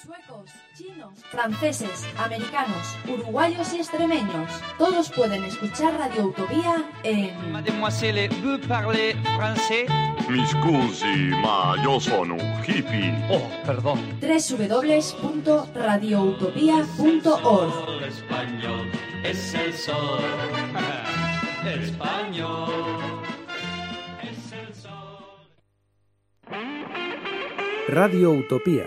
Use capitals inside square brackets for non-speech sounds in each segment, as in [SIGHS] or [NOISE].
Suecos, chinos, franceses, americanos, uruguayos y extremeños. Todos pueden escuchar Radio Utopía en Mademoiselle, vous parlez français Mi scusi, ma io sono un hippie. Oh, perdón. www.radioutopía.org. español es el sol. español es el sol. Radio Utopía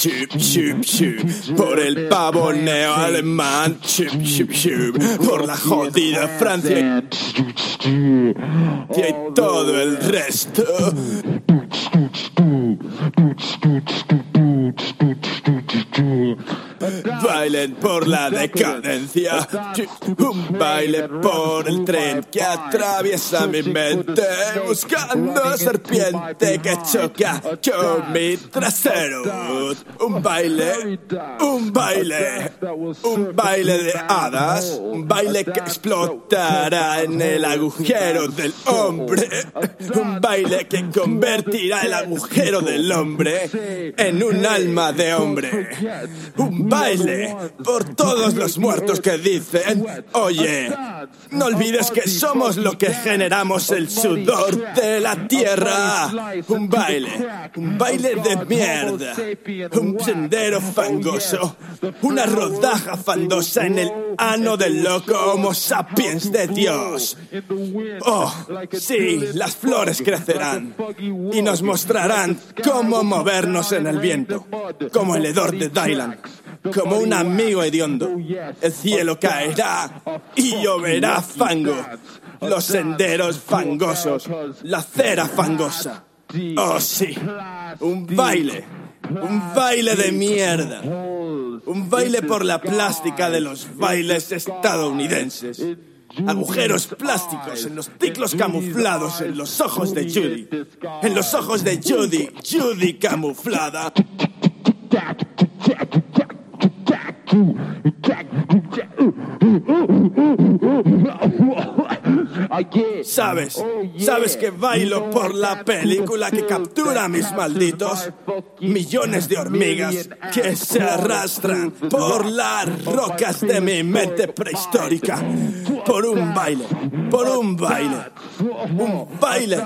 Baile, chup, chup, chup, por el pavoneo alemán, chup, chup, chup, por la jodida Francia y todo el resto. Por la decadencia, un baile por el tren que atraviesa mi mente, buscando serpiente que choca con mi trasero. Un baile, un baile, un baile de hadas, un baile que explotará en el agujero del hombre, un baile que convertirá el agujero del hombre en un alma de hombre. Un baile por todos los muertos que dicen, oye, no olvides que somos lo que generamos el sudor de la tierra. Un baile, un baile de mierda, un sendero fangoso, una rodaja fandosa en el ano del loco Homo sapiens de Dios. Oh, sí, las flores crecerán y nos mostrarán cómo movernos en el viento, como el hedor de Dylan, como un amigo hediondo. El cielo caerá y lloverá fango, los senderos fangosos, la cera fangosa. Oh, sí, un baile, un baile de mierda, un baile por la plástica de los bailes estadounidenses. Agujeros plásticos en los ciclos camuflados en los ojos de Judy. En los ojos de Judy, Judy camuflada. Jack, Jack, Jack. Sabes, sabes que bailo por la película que captura a mis malditos millones de hormigas que se arrastran por las rocas de mi mente prehistórica. Por un baile, por un baile, un baile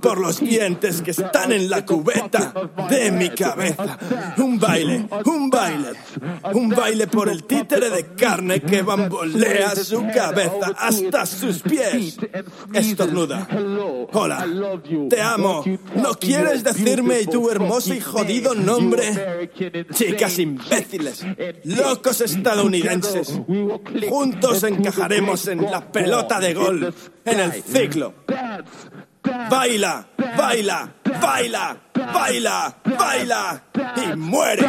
por los dientes que están en la cubeta de mi cabeza. Un baile, un baile, un baile por el títere de carne que bambolea su cabeza hasta sus pies. Estornuda. Hola, te amo. ¿No quieres decirme tu hermoso y jodido nombre? Chicas imbéciles, locos estadounidenses. Juntos encajaremos en la pelota de golf, en el ciclo. Baila, baila, baila, baila, baila y muere.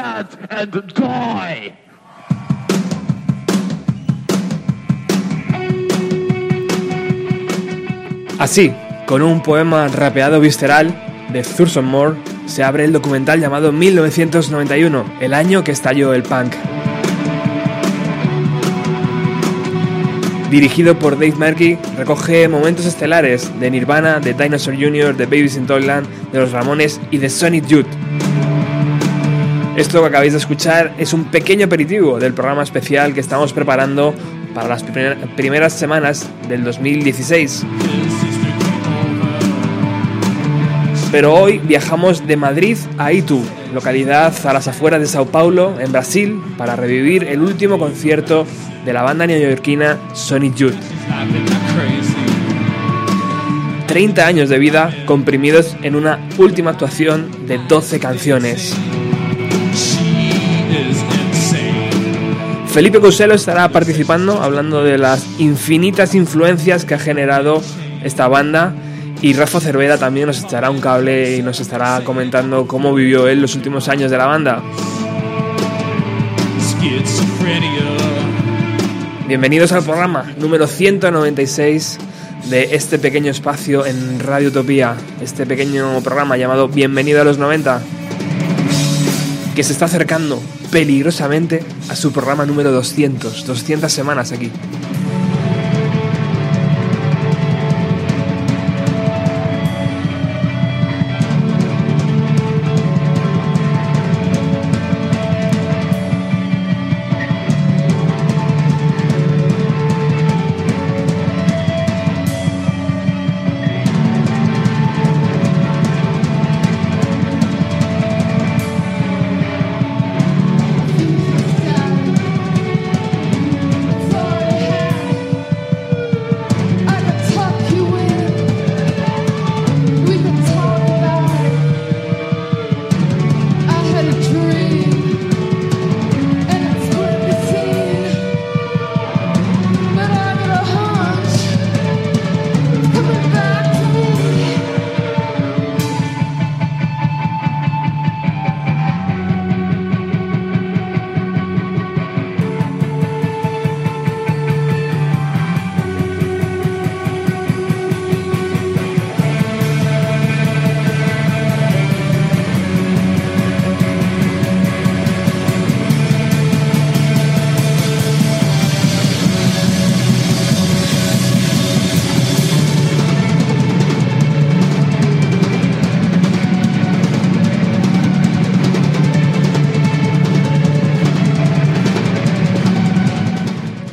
Así, con un poema rapeado visceral de Thurston Moore, se abre el documental llamado 1991, el año que estalló el punk. Dirigido por Dave Merky, recoge momentos estelares de Nirvana, de Dinosaur Jr., de Babies in Toyland, de Los Ramones y de Sonic Youth. Esto que acabáis de escuchar es un pequeño aperitivo del programa especial que estamos preparando para las primer- primeras semanas del 2016. Pero hoy viajamos de Madrid a Itu, localidad a las afueras de Sao Paulo, en Brasil, para revivir el último concierto de la banda neoyorquina Sonic Youth. 30 años de vida comprimidos en una última actuación de 12 canciones. Felipe Couselo estará participando hablando de las infinitas influencias que ha generado esta banda y Rafa Cervera también nos echará un cable y nos estará comentando cómo vivió él los últimos años de la banda. Bienvenidos al programa número 196 de este pequeño espacio en Radio Utopía, este pequeño programa llamado Bienvenido a los 90, que se está acercando peligrosamente a su programa número 200, 200 semanas aquí.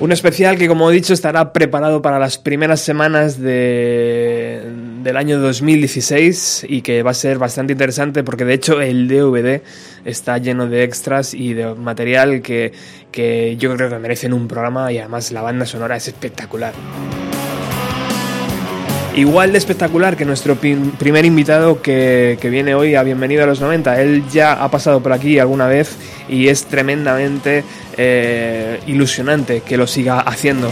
Un especial que, como he dicho, estará preparado para las primeras semanas de, del año 2016 y que va a ser bastante interesante porque, de hecho, el DVD está lleno de extras y de material que, que yo creo que merecen un programa y además la banda sonora es espectacular. Igual de espectacular que nuestro primer invitado que, que viene hoy a Bienvenido a los 90. Él ya ha pasado por aquí alguna vez y es tremendamente eh, ilusionante que lo siga haciendo.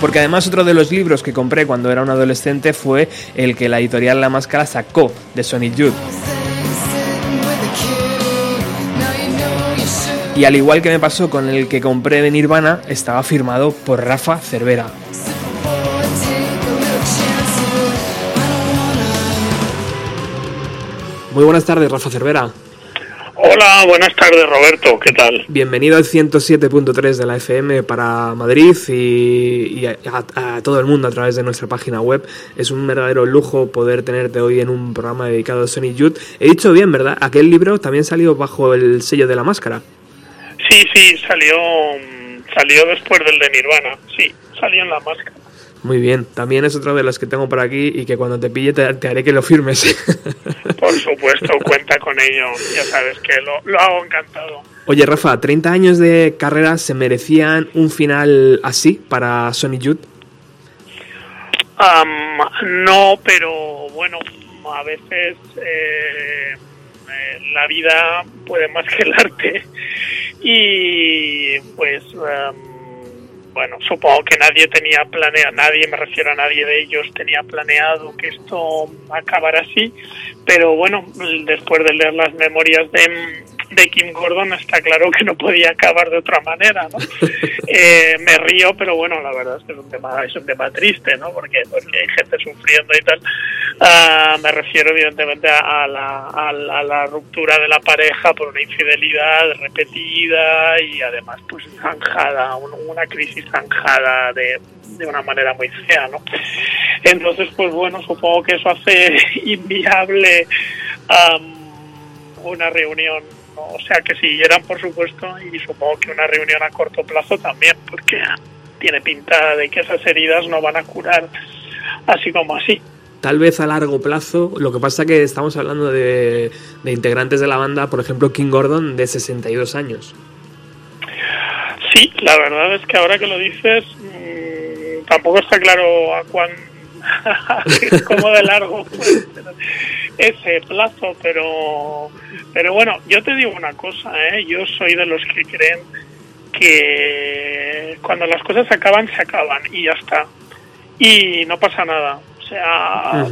Porque además otro de los libros que compré cuando era un adolescente fue el que la editorial La Máscara sacó de Sonic Youth. Y al igual que me pasó con el que compré de Nirvana, estaba firmado por Rafa Cervera. Muy buenas tardes, Rafa Cervera. Hola, buenas tardes Roberto, ¿qué tal? Bienvenido al 107.3 de la FM para Madrid y, y a, a- a todo el mundo a través de nuestra página web. Es un verdadero lujo poder tenerte hoy en un programa dedicado a Sonic Youth. He dicho bien, ¿verdad? Aquel libro también salió bajo el sello de la máscara. Sí, sí, salió mm, salió después del de Nirvana, sí, salió en la máscara. Muy bien, también es otro de los que tengo por aquí y que cuando te pille te, te haré que lo firmes. [LAUGHS] Por supuesto, cuenta con ello, ya sabes que lo, lo hago encantado. Oye, Rafa, 30 años de carrera se merecían un final así para Sonic Youth. Am, no, pero bueno, a veces eh, eh, la vida puede más que el arte y pues am, bueno, supongo que nadie tenía planeado, nadie, me refiero a nadie de ellos, tenía planeado que esto acabara así, pero bueno, después de leer las memorias de, de Kim Gordon está claro que no podía acabar de otra manera, ¿no? [LAUGHS] Eh, me río, pero bueno, la verdad es que es un tema, es un tema triste, ¿no? Porque, porque hay gente sufriendo y tal. Ah, me refiero evidentemente a la, a, la, a la ruptura de la pareja por una infidelidad repetida y además pues zanjada, un- una crisis zanjada de, de una manera muy fea, ¿no? Entonces, pues bueno, supongo que eso hace [LAUGHS] inviable am, una reunión. O sea, que siguieran, por supuesto, y supongo que una reunión a corto plazo también, porque tiene pinta de que esas heridas no van a curar así como así. Tal vez a largo plazo, lo que pasa que estamos hablando de, de integrantes de la banda, por ejemplo, King Gordon, de 62 años. Sí, la verdad es que ahora que lo dices, mmm, tampoco está claro a cuán [LAUGHS] cómo de largo puede ser ese plazo, pero pero bueno, yo te digo una cosa, ¿eh? yo soy de los que creen que cuando las cosas se acaban, se acaban y ya está. Y no pasa nada. O sea,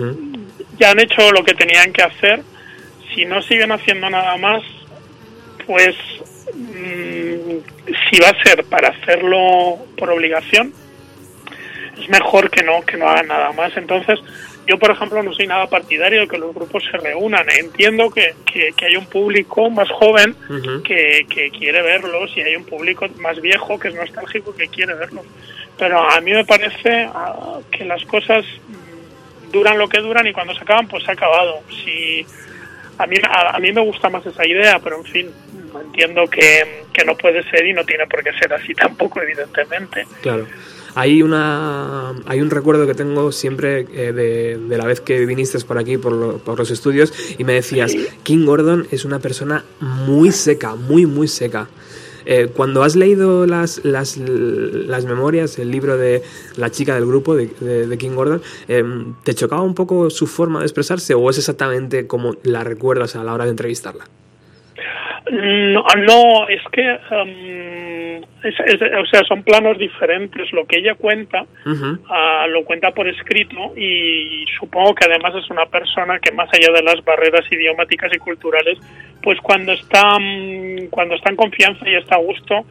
ya han hecho lo que tenían que hacer. Si no siguen haciendo nada más, pues mm, si va a ser para hacerlo por obligación, es mejor que no que no hagan nada más. Entonces, yo por ejemplo no soy nada partidario de que los grupos se reúnan. Entiendo que, que, que hay un público más joven que, que quiere verlos y hay un público más viejo que es nostálgico que quiere verlos. Pero a mí me parece ah, que las cosas duran lo que duran y cuando se acaban pues se ha acabado. Si a mí a, a mí me gusta más esa idea, pero en fin entiendo que, que no puede ser y no tiene por qué ser así tampoco evidentemente. Claro. Hay una hay un recuerdo que tengo siempre eh, de, de, la vez que viniste por aquí por, lo, por, los estudios y me decías King Gordon es una persona muy seca muy muy seca eh, cuando has leído las, las, las, memorias el libro de la chica del grupo de, King Gordon eh, te chocaba un poco su forma de expresarse o es exactamente como la recuerdas a la hora de entrevistarla no, no es que um, es, es, o sea son planos diferentes lo que ella cuenta uh -huh. uh, lo cuenta por escrito y supongo que además es una persona que más allá de las barreras idiomáticas y culturales pues cuando está um, cuando está en confianza y está a gusto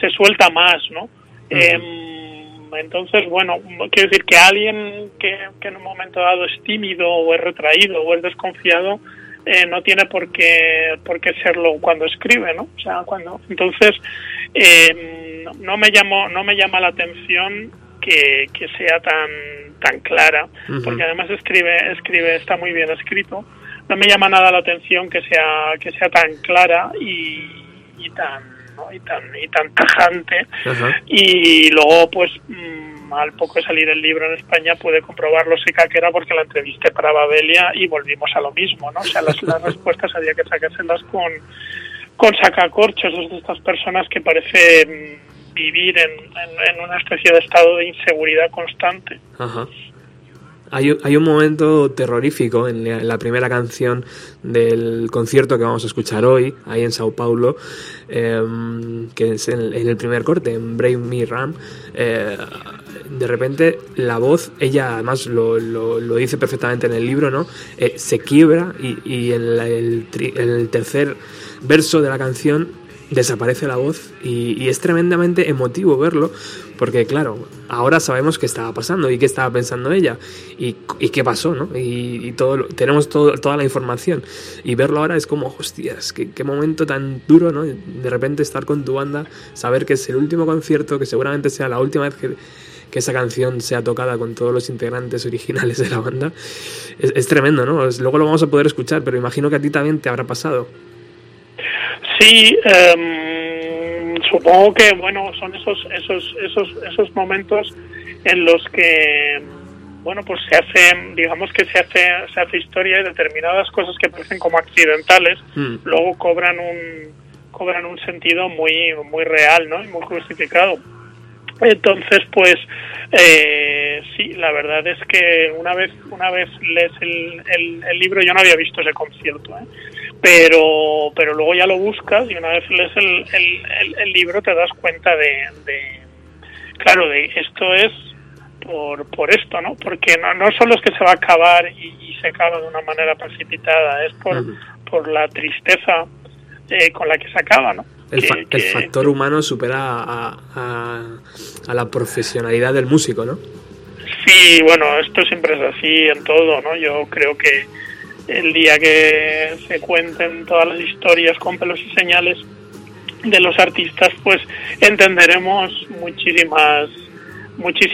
se suelta más no uh -huh. entonces bueno quiero decir que alguien que, que en un momento dado es tímido o es retraído o es desconfiado eh, no tiene por qué por qué serlo cuando escribe no o sea cuando entonces eh, no, me llamo no me llama la atención que, que sea tan tan clara uh -huh. porque además escribe escribe está muy bien escrito no me llama nada la atención que sea que sea tan clara y, y tan ¿no? y tan y tan tajante uh -huh. y luego pues mmm, al poco de salir el libro en España pude comprobar lo seca que era porque la entrevisté para Babelia y volvimos a lo mismo, ¿no? O sea, las, las respuestas había que sacárselas con, con sacacorchos, de estas personas que parecen vivir en, en, una especie de estado de inseguridad constante. Ajá. Hay, hay, un momento terrorífico en la, primera canción del concierto que vamos a escuchar hoy, ahí en Sao Paulo, eh, que es en, en, el primer corte, en Brave Me Ram. Eh, de repente la voz, ella además lo, lo, dice perfectamente en el libro, ¿no? Eh, se quiebra y, y en el, tercer verso de la canción desaparece la voz y, es tremendamente emotivo verlo porque claro ahora sabemos qué estaba pasando y qué estaba pensando ella y, qué pasó no y, y todo tenemos todo, toda la información. Y verlo ahora es como hostias qué, qué, momento tan duro no de repente estar con tu banda saber que es el último concierto que seguramente sea la última vez que que esa canción sea tocada con todos los integrantes originales de la banda es, es tremendo no luego lo vamos a poder escuchar pero imagino que a ti también te habrá pasado Sí, eh, supongo que bueno son esos esos esos esos momentos en los que bueno pues se hace digamos que se hace se hace historia y determinadas cosas que parecen como accidentales mm. luego cobran un cobran un sentido muy muy real, ¿no? Y muy justificado. Entonces, pues eh, sí, la verdad es que una vez una vez lees el, el, el libro, yo no había visto ese concierto, ¿eh? pero pero luego ya lo buscas y una vez lees el, el, el, el libro te das cuenta de, de claro, de esto es por, por esto, ¿no? Porque no, no solo es que se va a acabar y, y se acaba de una manera precipitada, es por, por la tristeza eh, con la que se acaba, ¿no? El, Que- fa- el que- factor humano supera a, a- a la profesionalidad del músico, ¿no? Sí, bueno, esto siempre es así en todo, ¿no? Yo creo que el día que se cuenten todas las historias con pelos y señales de los artistas, pues entenderemos muchísimas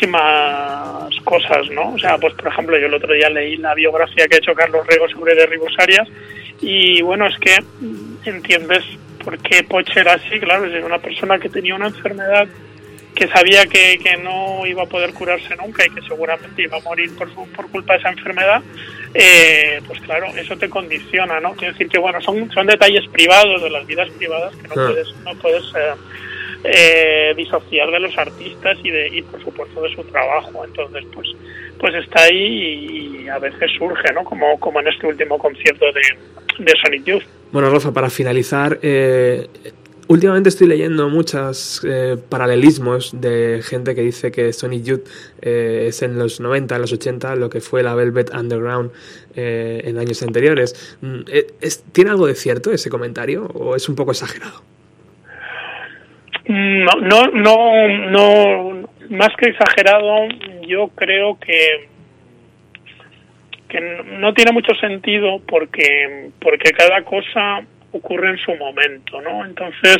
muchísimas cosas, ¿no? O sea, pues por ejemplo, yo el otro día leí la biografía que ha hecho Carlos Rego sobre de Ribosarias y bueno, es que mm, entiendes por qué Poche era así, claro, es una persona que tenía una enfermedad que sabía que, que no iba a poder curarse nunca y que seguramente iba a morir por, su- por culpa de esa enfermedad, eh, pues claro, eso te condiciona, ¿no? Quiero decir que, bueno, son, son detalles privados de las vidas privadas que no puedes, no puedes eh, eh, disociar de los artistas y, de, y, por supuesto, de su trabajo. Entonces, pues pues está ahí y, a veces surge, ¿no? Como, como en este último concierto de, de Sonic Youth. Bueno, Rafa, para finalizar, eh, últimamente estoy leyendo muchos paralelismos de gente que dice que Sonic Youth eh, es en los 90, en los 80, lo que fue la Velvet Underground eh, en años anteriores. Mm, eh, ¿Tiene algo de cierto ese comentario o es un poco exagerado? No, no, no, no, más que exagerado, yo creo que que no tiene mucho sentido porque porque cada cosa ocurre en su momento, ¿no? Entonces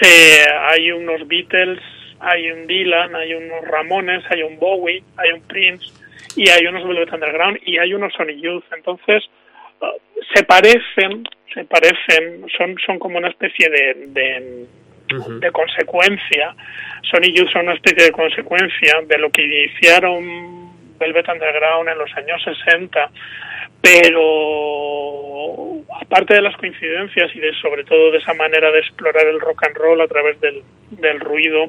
eh, hay unos Beatles, hay un Dylan, hay unos Ramones, hay un Bowie, hay un Prince y hay unos Velvet Underground y hay unos Sonic Youth. Entonces eh, se parecen, se parecen, son son como una especie de, de de consecuencia. Sonic Youth son una especie de consecuencia de lo que iniciaron Velvet Underground en los años 60, pero aparte de las coincidencias y de sobre todo de esa manera de explorar el rock and roll a través del, del ruido,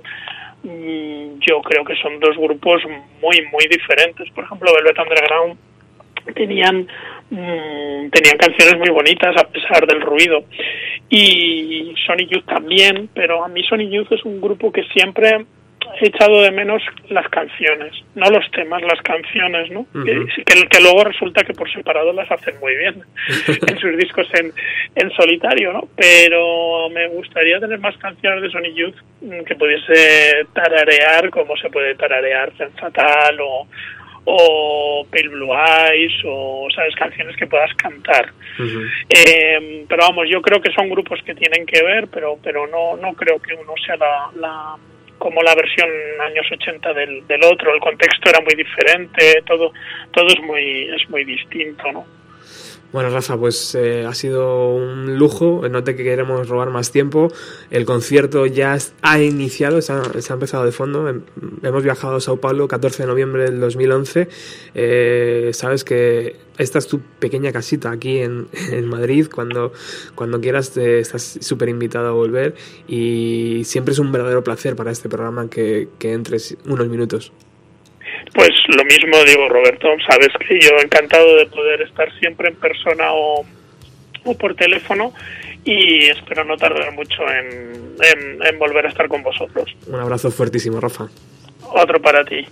mm, yo creo que son dos grupos muy muy diferentes. Por ejemplo, Velvet Underground tenían mm, tenían canciones muy bonitas a pesar del ruido. Y Sonic Youth también pero a mí Sonic Youth es un grupo que siempre he echado de menos las canciones no los temas las canciones no que, que, que luego resulta que por separado las hacen muy bien [LAUGHS] en sus discos en, en solitario no pero me gustaría tener más canciones de Sonic Youth mm, que pudiese tararear como se puede tararear Fatal o o Pale Blue Eyes o sabes canciones que puedas cantar. Eh, pero vamos yo creo que son grupos que tienen que ver pero pero no no creo que uno sea la, la como la versión años 80 del, del otro. El contexto era muy diferente todo todo es muy es muy distinto no Bueno, Rafa, pues eh, ha sido un lujo. No te queremos robar más tiempo. El concierto ya ha iniciado, se ha, se ha empezado de fondo. Hem- Hemos viajado a Sao Paulo 14 de noviembre del 2011. Eh, sabes que esta es tu pequeña casita aquí en, [LAUGHS] Madrid. Cuando, cuando quieras te- estás súper invitado a volver. Y siempre es un verdadero placer para este programa que, que entres unos minutos. Pues lo mismo digo, Roberto, sabes que yo encantado de poder estar siempre en persona o, o por teléfono y espero no tardar mucho en, en, en volver a estar con vosotros. Un abrazo fuertísimo, Rafa. Otro para ti.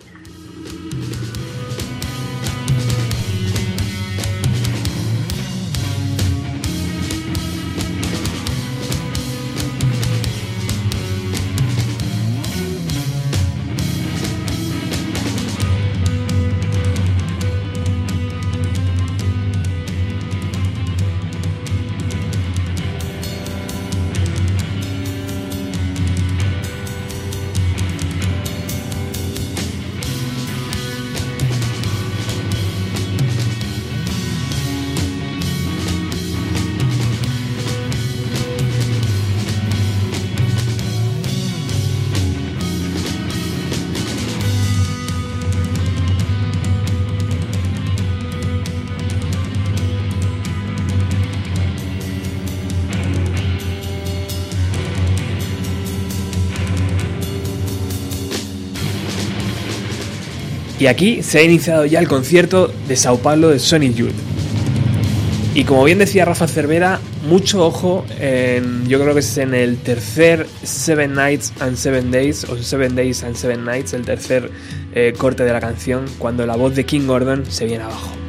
Y aquí se ha iniciado ya el concierto de Sao Paulo de Sonic Youth. Y como bien decía Rafa Cervera, mucho ojo, en, yo creo que es en el tercer Seven Nights and Seven Days, o Seven Days and Seven Nights, el tercer eh, corte de la canción, cuando la voz de King Gordon se viene abajo.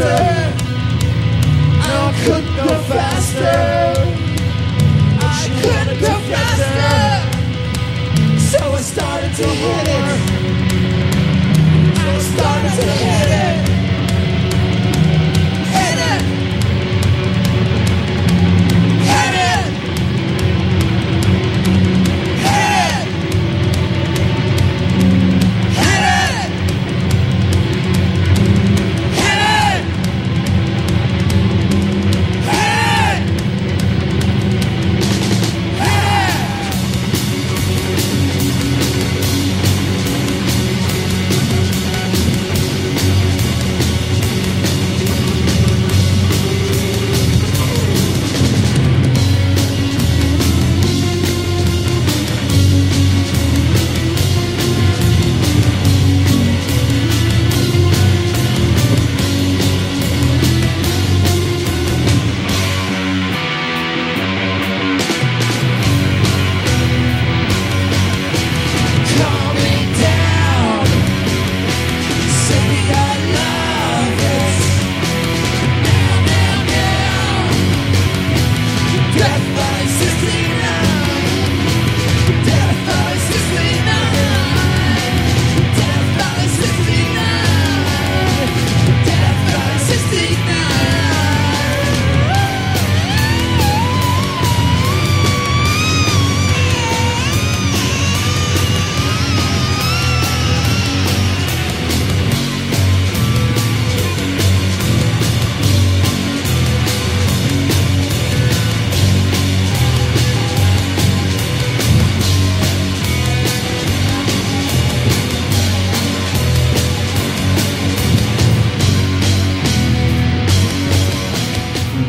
say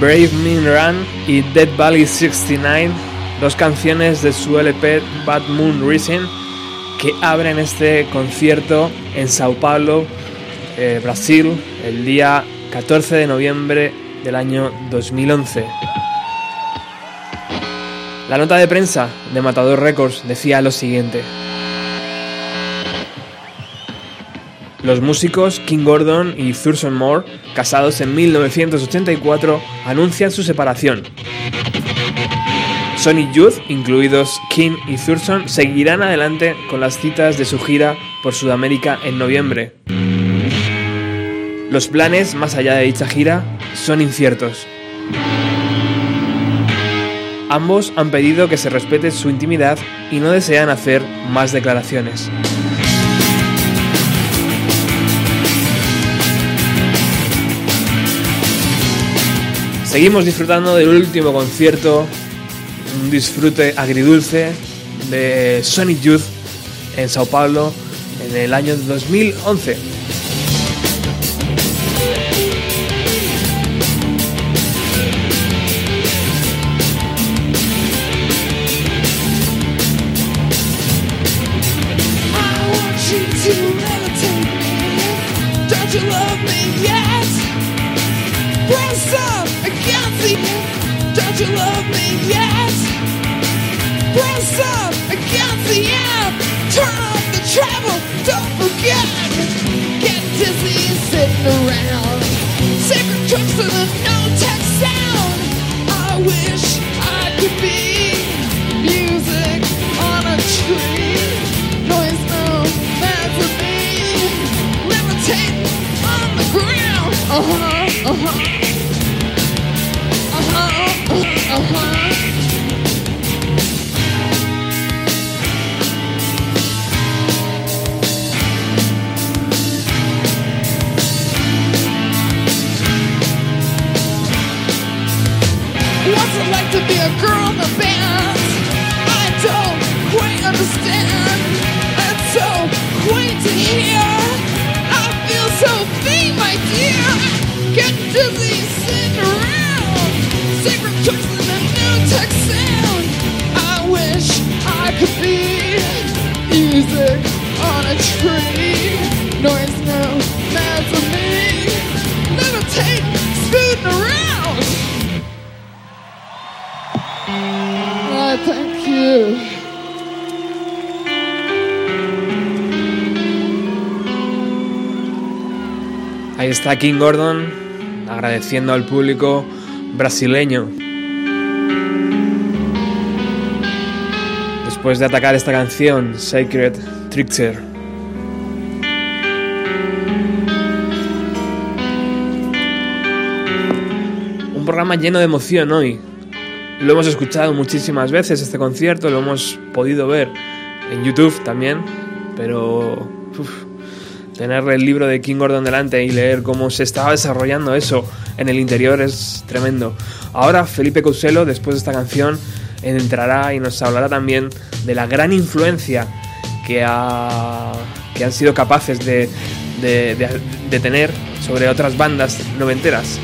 Brave Mean Run y Dead Valley 69, dos canciones de su LP Bad Moon Rising que abren este concierto en Sao Paulo, eh, Brasil, el día 14 de noviembre del año 2011. La nota de prensa de Matador Records decía lo siguiente. Los músicos King Gordon y Thurston Moore, casados en 1984, anuncian su separación. Sonic Youth, incluidos King y Thurston, seguirán adelante con las citas de su gira por Sudamérica en noviembre. Los planes más allá de dicha gira son inciertos. Ambos han pedido que se respete su intimidad y no desean hacer más declaraciones. Seguimos disfrutando del último concierto, un disfrute agridulce de Sonic Youth en Sao Paulo en el año 2011. Music on a tree. Noise no matter me. Levitate, scooting around. I thank you. Ahí está King Gordon agradeciendo al público brasileño. Después de atacar esta canción, Sacred, Trickster. Un programa lleno de emoción hoy. Lo hemos escuchado muchísimas veces este concierto, lo hemos podido ver en YouTube también, pero tener el libro de King Gordon delante y leer cómo se estaba desarrollando eso en el interior es tremendo. Ahora Felipe Couselo, después de esta canción, entrará y nos hablará también de la gran influencia que, ha, que han sido capaces de, de, de, de tener sobre otras bandas noventeras.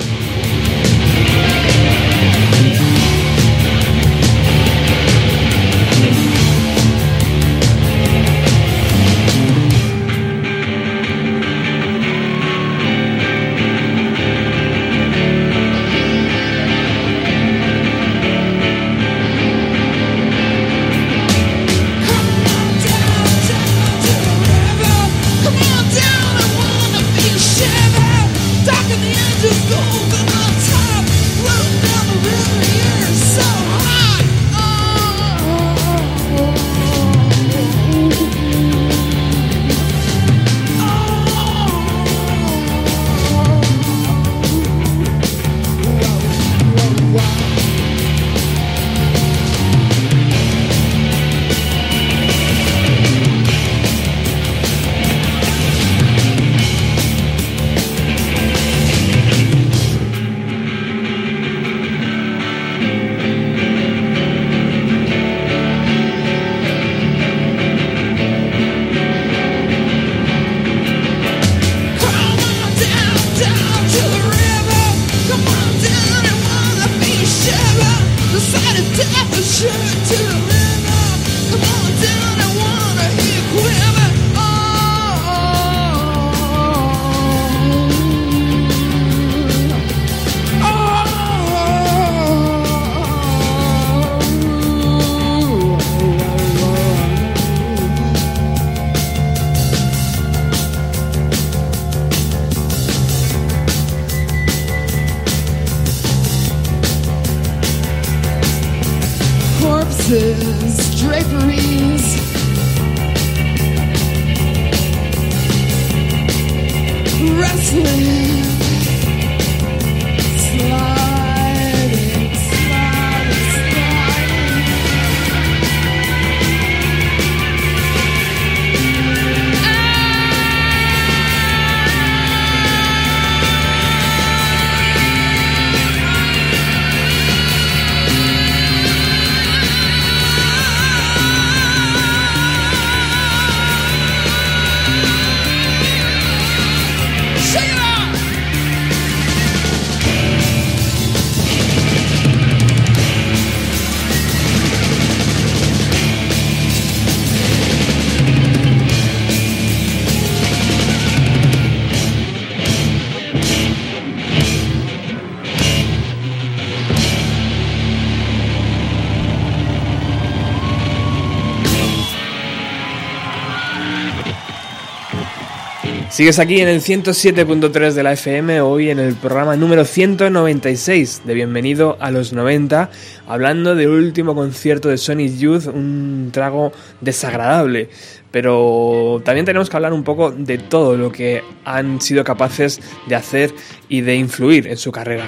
Sigues aquí en el 107.3 de la FM, hoy en el programa número 196 de Bienvenido a los 90, hablando del último concierto de Sonic Youth, un trago desagradable. Pero también tenemos que hablar un poco de todo lo que han sido capaces de hacer y de influir en su carrera.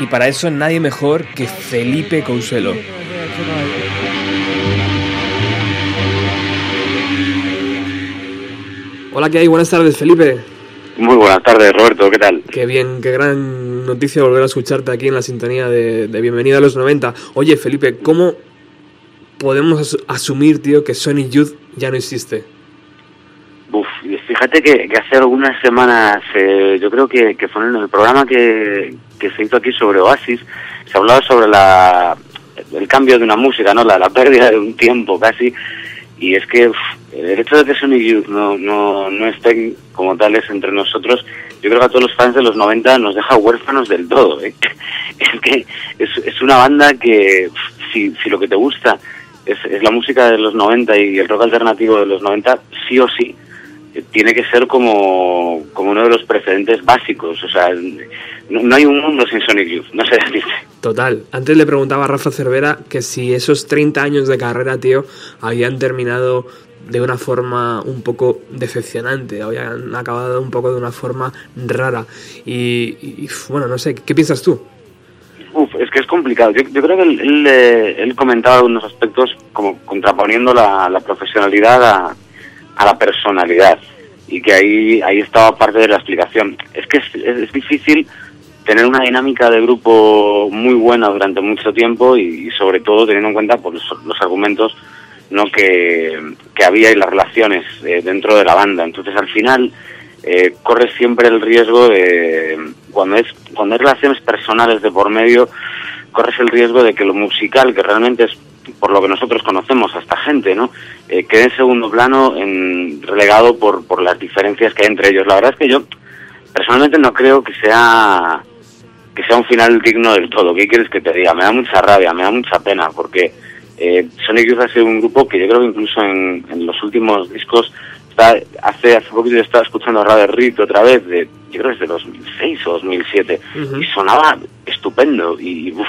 Y para eso nadie mejor que Felipe Couselo. Hola, ¿qué hay? Buenas tardes, Felipe. Muy buenas tardes, Roberto, ¿qué tal? Qué bien, qué gran noticia volver a escucharte aquí en la sintonía de, de Bienvenida a los 90. Oye, Felipe, ¿cómo podemos as- asumir, tío, que Sonic Youth ya no existe? Uf, fíjate que, que hace algunas semanas, eh, yo creo que, que fue en el programa que, que se hizo aquí sobre Oasis, se hablaba sobre la, el cambio de una música, ¿no? La, la pérdida de un tiempo casi. Y es que uf, el hecho de que Sonic Youth no, no, no estén como tales entre nosotros, yo creo que a todos los fans de los 90 nos deja huérfanos del todo. ¿eh? [LAUGHS] Es que es, es una banda que, si, si lo que te gusta es, es la música de los 90 y el rock alternativo de los 90, sí o sí, tiene que ser como, como uno de los precedentes básicos. O sea, no, no hay un mundo sin Sonic Youth, no sé [LAUGHS] decirte. Total. Antes le preguntaba a Rafa Cervera que si esos 30 años de carrera, tío, habían terminado de una forma un poco decepcionante, habían acabado un poco de una forma rara. Y, y, bueno, no sé, ¿qué piensas tú? Uf, es que es complicado. Yo, yo creo que él, él, eh, él comentaba unos aspectos como contraponiendo la, la profesionalidad a, a, la personalidad y que ahí, ahí estaba parte de la explicación. Es que es, es, es difícil tener una dinámica de grupo muy buena durante mucho tiempo y, sobre todo teniendo en cuenta pues, los, los argumentos no que, que, había y las relaciones eh, dentro de la banda. Entonces al final eh, corres siempre el riesgo de cuando es cuando hay relaciones personales de por medio corres el riesgo de que lo musical que realmente es por lo que nosotros conocemos a esta gente no eh, quede en segundo plano en, relegado por por las diferencias que hay entre ellos. La verdad es que yo personalmente no creo que sea que sea un final digno del todo. Qué quieres que te diga me da mucha rabia me da mucha pena porque eh, Sonic Youth ha sido un grupo que yo creo que incluso en, en los últimos discos está, hace hace poquito yo estaba escuchando a Radar Reed otra vez de yo creo que es de 2006 o 2007 uh -huh. y sonaba estupendo y uf,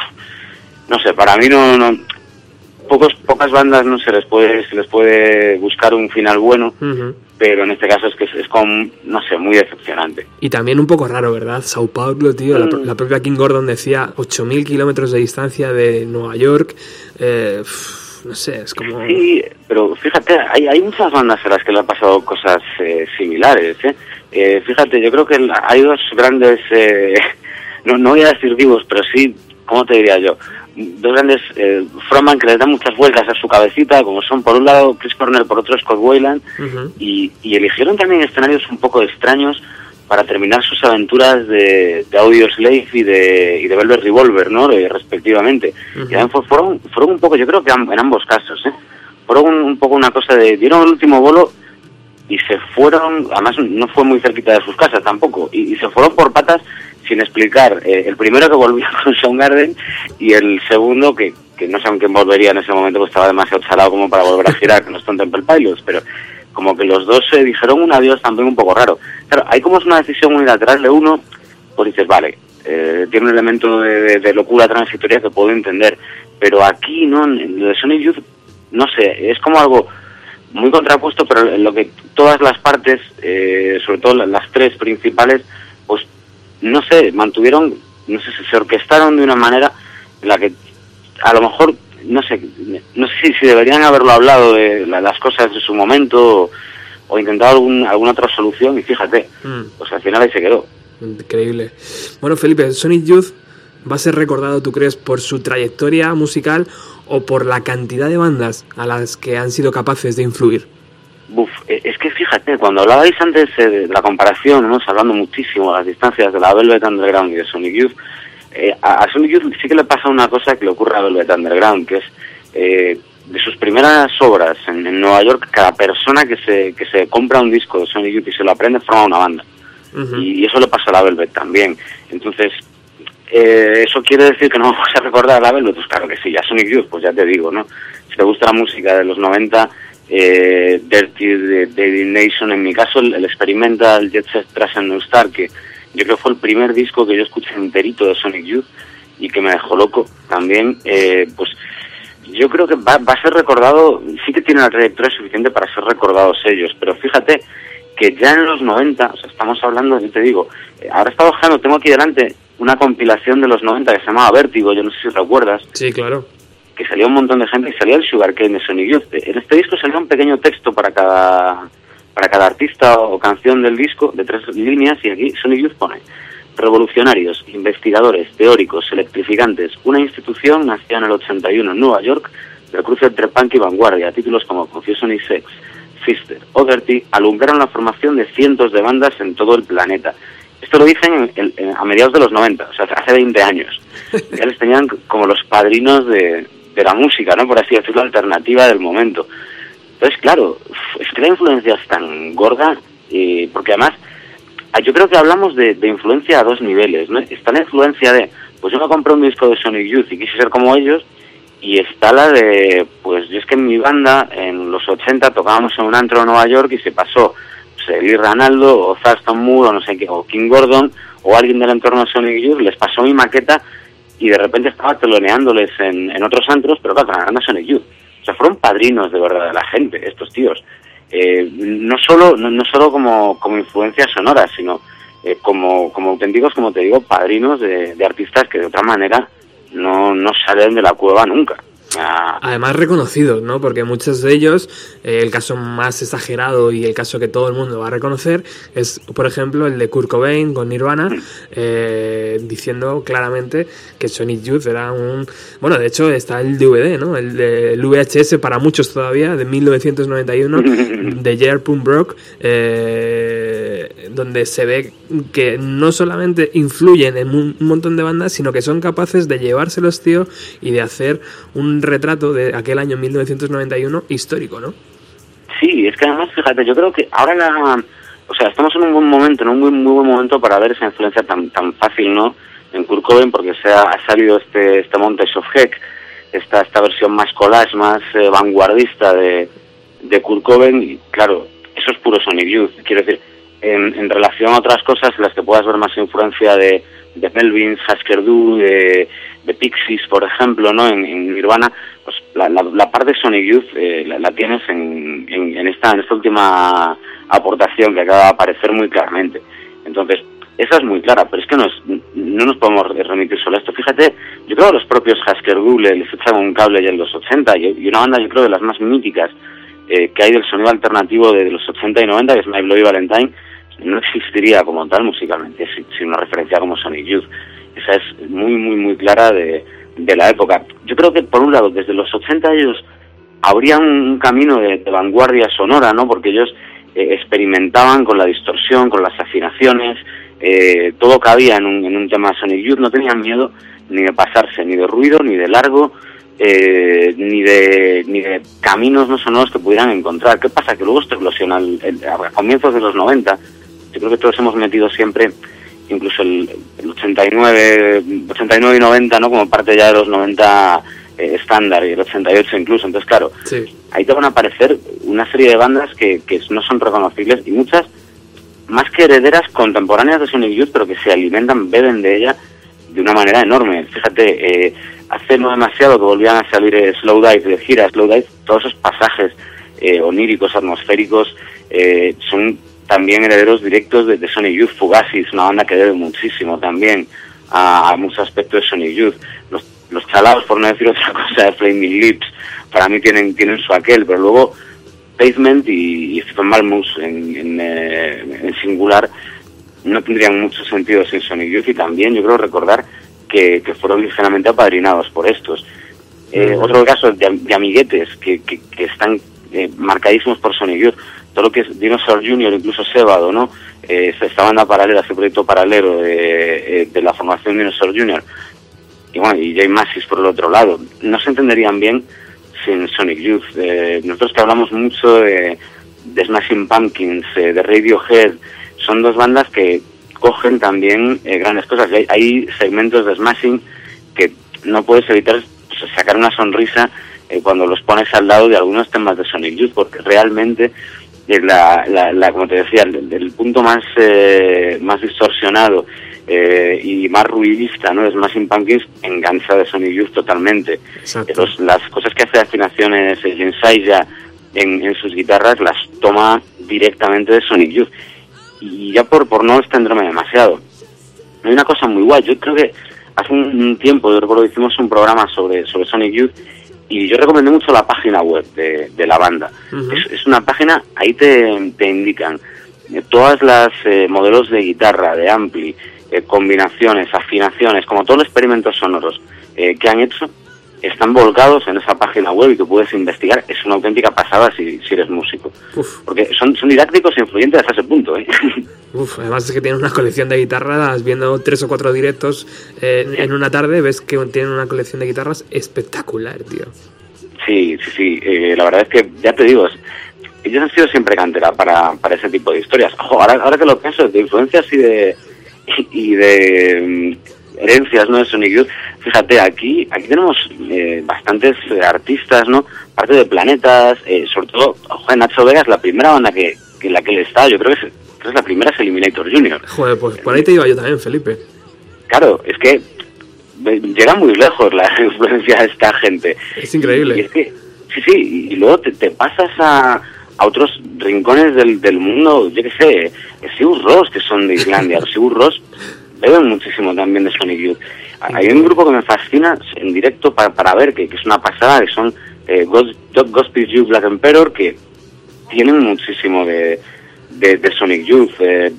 no sé para mí no, no pocos pocas bandas no se les puede se les puede buscar un final bueno uh -huh. pero en este caso es que es, es, como no sé muy decepcionante y también un poco raro verdad Sao Paulo tío mm. la, la, propia King Gordon decía 8.000 kilómetros de distancia de Nueva York eh, no sé, es como... Sí, pero fíjate, hay, hay muchas bandas a las que le han pasado cosas eh, similares, ¿eh? ¿eh? Fíjate, yo creo que hay dos grandes, eh, [LAUGHS] no, no voy a decir vivos, pero sí, ¿cómo te diría yo? Dos grandes eh, frontman que les dan muchas vueltas a su cabecita, como son por un lado Chris Cornell, por otro Scott uh -huh. y, y eligieron también escenarios un poco extraños para terminar sus aventuras de, de Audio Slave y de, y de Velvet Revolver, ¿no? Respectivamente. Uh -huh. Y también fueron, fueron un poco, yo creo que en ambos casos, ¿eh? Fueron un, un, poco una cosa de, dieron el último bolo y se fueron, además no fue muy cerquita de sus casas tampoco, y, y se fueron por patas sin explicar. Eh, el primero que volvió [LAUGHS] con Soundgarden y el segundo que, que no sé en quién volvería en ese momento, pues estaba demasiado chalado como para volver a girar [LAUGHS] con los Temple Pilots, pero como que los dos se dijeron un adiós también un poco raro. Claro, hay como es una decisión unilateral de uno, pues dices, vale, eh, tiene un elemento de, de, de, locura transitoria que puedo entender, pero aquí, ¿no? En lo de Sonic Youth, no sé, es como algo muy contrapuesto, pero en lo que todas las partes, eh, sobre todo las tres principales, no sé, mantuvieron, no sé, se orquestaron de una manera en la que a lo mejor no sé, no sé si, si deberían haberlo hablado de la, las cosas de su momento o, o intentado algún, alguna otra solución y fíjate, mm. pues al final ahí se quedó. Increíble. Bueno, Felipe, Sonic Youth va a ser recordado, ¿tú crees, por su trayectoria musical o por la cantidad de bandas a las que han sido capaces de influir? Uf, e, es que fíjate, cuando hablabais antes eh, de la comparación, ¿no? hablando muchísimo a las distancias de la Velvet Underground y de Sonic Youth, eh, a, a Sonic Youth sí que le pasa una cosa que le ocurre a Velvet Underground, que es eh, de sus primeras obras en, en, Nueva York, cada persona que se, que se compra un disco de Sonic Youth y se lo aprende forma una banda. Uh -huh. y, y, eso le pasa a la Velvet también. Entonces, eh, ¿eso quiere decir que no vamos a recordar a la Velvet? Pues claro que sí, a Sonic Youth, pues ya te digo, ¿no? Si te gusta la música de los 90, eh, Dirty de David Nation, en mi caso el, el Experimental Jet Set Trash and New Star, que yo creo fue el primer disco que yo escuché enterito de Sonic Youth y que me dejó loco también, eh, pues yo creo que va, va, a ser recordado, sí que tiene una trayectoria suficiente para ser recordados ellos, pero fíjate que ya en los 90, o sea, estamos hablando, yo te digo, eh, ahora estado bajando, tengo aquí delante una compilación de los 90 que se llamaba Vértigo, yo no sé si recuerdas. Sí, claro. Que salía un montón de gente y salía el Sugar Cane de Sonic Youth. En este disco salía un pequeño texto para cada para cada artista o canción del disco de tres líneas y aquí Sonic Youth pone revolucionarios, investigadores, teóricos, electrificantes, una institución nacida en el 81 en Nueva York del cruce entre punk y vanguardia, títulos como Confusion y Sex, Fister o Dirty alumbraron la formación de cientos de bandas en todo el planeta. Esto lo dicen en, en, a mediados de los 90, o sea, hace 20 años. [LAUGHS] Ya les tenían como los padrinos de, de la música, ¿no? Por así decirlo, alternativa del momento. Entonces, claro, es que la influencia es tan gorda, eh, porque además, yo creo que hablamos de, de, influencia a dos niveles, ¿no? Está la influencia de, pues yo me compré un disco de Sonic Youth y quise ser como ellos, y está la de, pues yo es que en mi banda, en los 80, tocábamos en un antro de Nueva York y se pasó pues, Ranaldo, o Thurston Moore, o no sé qué, o King Gordon, o alguien del entorno de Sonic Youth, les pasó mi maqueta y de repente estaba teloneándoles en, en otros antros, pero claro, ganando Sonic Youth. O sea, fueron padrinos de verdad de la gente, estos tíos. eh, no solo no, no solo como, como influencias sonoras, sino eh, como, como auténticos, como te digo, padrinos de, de artistas que de otra manera no, no salen de la cueva nunca. Ah, Además reconocidos, ¿no? Porque muchos de ellos, eh, el caso más exagerado y el caso que todo el mundo va a reconocer es, por ejemplo, el de Kurt Cobain con Nirvana, eh, diciendo claramente que Sonic Youth era un... Bueno, de hecho está el DVD, ¿no? El, de- el VHS para muchos todavía, de 1991, [LAUGHS] de J.R. Pumbrook, eh, donde se ve que no solamente influyen en un montón de bandas, sino que son capaces de llevárselos, tío, y de hacer un retrato de aquel año 1991 histórico, ¿no? Sí, es que además, fíjate, yo creo que ahora la... O sea, estamos en un buen momento, en un muy, muy buen momento para ver esa influencia tan tan fácil, ¿no? En Kurt Cobain, porque se ha, ha salido este este Montage of Heck, esta, esta versión más collage, más eh, vanguardista de, de Kurt Cobain, y claro, eso es puro Sonic Youth. Quiero decir, en, relación a otras cosas las que puedas ver más influencia de, de Melvins, Husker Du, de, de Pixies, por ejemplo, ¿no? En, en Nirvana, pues la, la, parte de Sonic Youth eh, la, la tienes en, en, esta en esta última aportación que acaba de aparecer muy claramente. Entonces, esa es muy clara, pero es que no, es- no nos podemos remitir solo a esto. Fíjate, yo creo que los propios Husker Du le- les echaban un cable ya en los 80 y, una banda yo creo de las más míticas eh, que hay del sonido alternativo de los 80 y 90, que es My Bloody Valentine, no existiría como tal musicalmente sin, una referencia como Sonic Youth. Esa es muy, muy, muy clara de, de la época. Yo creo que, por un lado, desde los 80 ellos habrían un camino de, de vanguardia sonora, ¿no? Porque ellos eh, experimentaban con la distorsión, con las afinaciones, eh, todo cabía en un, en un tema Sonic Youth, no tenían miedo ni de pasarse, ni de ruido, ni de largo, eh, ni de ni de caminos no sonoros que pudieran encontrar. ¿Qué pasa? Que luego esto eclosiona a comienzos de los 90. Yo creo que todos hemos metido siempre, incluso el, el 89, 89 y 90, ¿no? Como parte ya de los 90 eh, estándar y el 88 incluso. Entonces, claro, Sí. ahí te van a aparecer una serie de bandas que, que no son reconocibles y muchas más que herederas contemporáneas de Sonic Youth, pero que se alimentan, beben de ella de una manera enorme. Fíjate, eh, hace no demasiado que volvían a salir eh, Slow Dive de gira, Slow Dive, todos esos pasajes eh, oníricos, atmosféricos, eh, son también herederos directos de, de Sonic Youth. Fugazi es una banda que debe muchísimo también a, a muchos aspectos de Sonic Youth. Los, los chalados, por no decir otra [LAUGHS] cosa, de Flaming Lips, para mí tienen, tienen su aquel, pero luego Pavement y, y Stephen Malmus en, en, eh, en singular no tendrían mucho sentido sin Sonic Youth y también yo creo recordar que, que fueron ligeramente apadrinados por estos. Eh, Ujú. Otro caso de, de amiguetes que, que, que están eh, marcadísimos por Sonic Youth, todo lo que es Dinosaur Jr., incluso Sebado, ¿no? Eh, esta banda paralela, ese proyecto paralelo de, eh, de la formación Dinosaur Jr. Y bueno, y Jay Massis por el otro lado. No se entenderían bien sin Sonic Youth. Eh, nosotros que hablamos mucho de, de Smashing Pumpkins, eh, de Radiohead, son dos bandas que cogen también eh, grandes cosas. Hay, hay segmentos de Smashing que no puedes evitar sacar una sonrisa eh, cuando los pones al lado de algunos temas de Sonic Youth, porque realmente es la, la, la- como te decía, el, el punto más eh, más distorsionado eh, y más ruidista, ¿no? Es más Pumpkins engancha de Sonic Youth totalmente. Los- las cosas que hace afinaciones eh, Jens ya en, en sus guitarras las toma directamente de Sonic Youth. Y ya por, por no extenderme demasiado, hay una cosa muy guay. Yo creo que hace un, un tiempo, yo recuerdo que hicimos un programa sobre, sobre Sonic Youth y yo recomendé mucho la página web de, de la banda. es, es una página, ahí te, te indican eh, todas las eh, modelos de guitarra, de ampli, eh, combinaciones, afinaciones, como todos los experimentos sonoros eh, que han hecho, están volcados en esa página web y que puedes investigar. Es una auténtica pasada si, si eres músico. Porque son, son didácticos e influyentes hasta ese punto. ¿eh? [LAUGHS] Uf, además es que tienen una colección de guitarras, viendo tres o cuatro directos eh, en una tarde, ves que tienen una colección de guitarras espectacular, tío. Sí, sí, sí. eh, la verdad es que, ya te digo, ellos han sido siempre cantera para, para ese tipo de historias. Ojo, ahora, ahora que lo pienso, de influencias y de, y de mm, herencias, ¿no? De Sonic Youth, fíjate, aquí, aquí tenemos eh, bastantes eh, artistas, ¿no? Parte de planetas, eh, sobre todo, ojo, Nacho Vegas, la primera banda que, que en la que él está, yo creo que es, creo que es la primera es Eliminator Junior. Joder, pues por ahí te iba yo también, Felipe. Claro, es que llega muy lejos la [LAUGHS] influencia de esta gente. Es increíble. Y es que, sí, sí, y luego te, te pasas a, a otros rincones del, del mundo, yo qué sé, Sigur Ross, que son de Islandia, [LAUGHS] Sigur Ross beben muchísimo también de Sonic Youth. Hay un grupo que me fascina en directo para, para ver, que, que es una pasada, que son eh, Ghost, Gospel Youth Black Emperor, que tienen muchísimo de, de, de Sonic Youth. eh,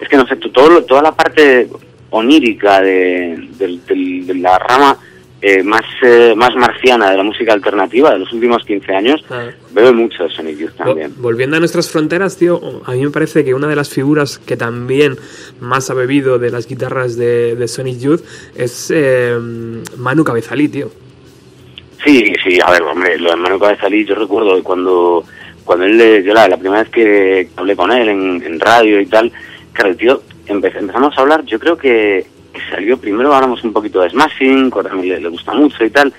es que no sé, todo, toda la parte onírica de, del- de la rama eh, más, eh, más marciana de la música alternativa de los últimos 15 años, bebe mucho de Sonic Youth también. Volviendo a nuestras fronteras, tío, a mí me parece que una de las figuras que también más ha bebido de las guitarras de, de Sonic Youth es eh, Manu Cabezalí, tío. Sí, sí, a ver, hombre, lo de Manu Cabezalí, yo recuerdo cuando cuando él, le- yo la, la primera vez que hablé con él en, en radio y tal, claro, tío, empe- empezamos a hablar, yo creo que, que salió primero, hablamos un poquito de Smashing, que a mí le, le gusta mucho y tal,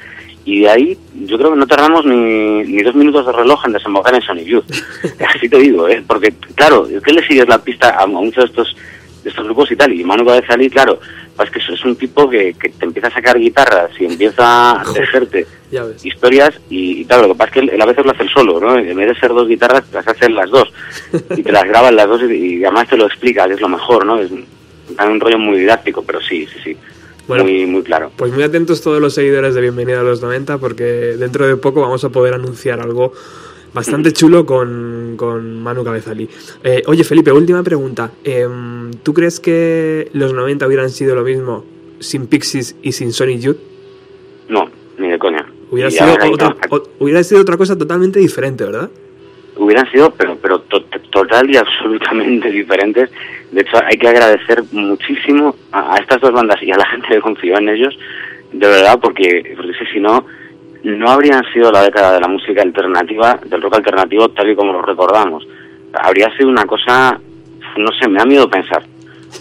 y de ahí yo creo que no tardamos ni, ni dos minutos de reloj en desembocar en Sonic Youth. [LAUGHS] Así te digo, ¿eh? Porque, claro, es que le sigues la pista a, a muchos de estos de estos grupos y tal, y Manu Cabezalí, claro, pues que es un tipo que, que te empieza a sacar guitarras y empieza a [LAUGHS] ves. historias y, y claro, lo que pasa es que él, a veces lo hace él solo, ¿no? En vez de ser dos guitarras, las hace él las dos y te las [LAUGHS] graba en las dos y, y además te lo explica, que es lo mejor, ¿no? Es un, un rollo muy didáctico, pero sí, sí, sí, Bueno. muy, muy claro. Pues muy atentos todos los seguidores de Bienvenida a los 90 porque dentro de poco vamos a poder anunciar algo bastante chulo con, con Manu Cabezalí. Eh, oye Felipe, última pregunta. Em, ¿Tú crees que los 90 hubieran sido lo mismo sin Pixies y sin Sonic Youth? No, ni de coña. Hubiera sido, ahora otra, que- o- hubiera sido otra cosa totalmente diferente, ¿verdad? hubieran sido, pero, pero to- total y absolutamente [LAUGHS] diferentes. De hecho, hay que agradecer muchísimo a, estas dos bandas y a la gente que confió en ellos, de verdad, porque, porque si no, no habrían sido la década de la música alternativa, del rock alternativo tal y como lo recordamos. Habría sido una cosa, no sé, me da miedo pensar.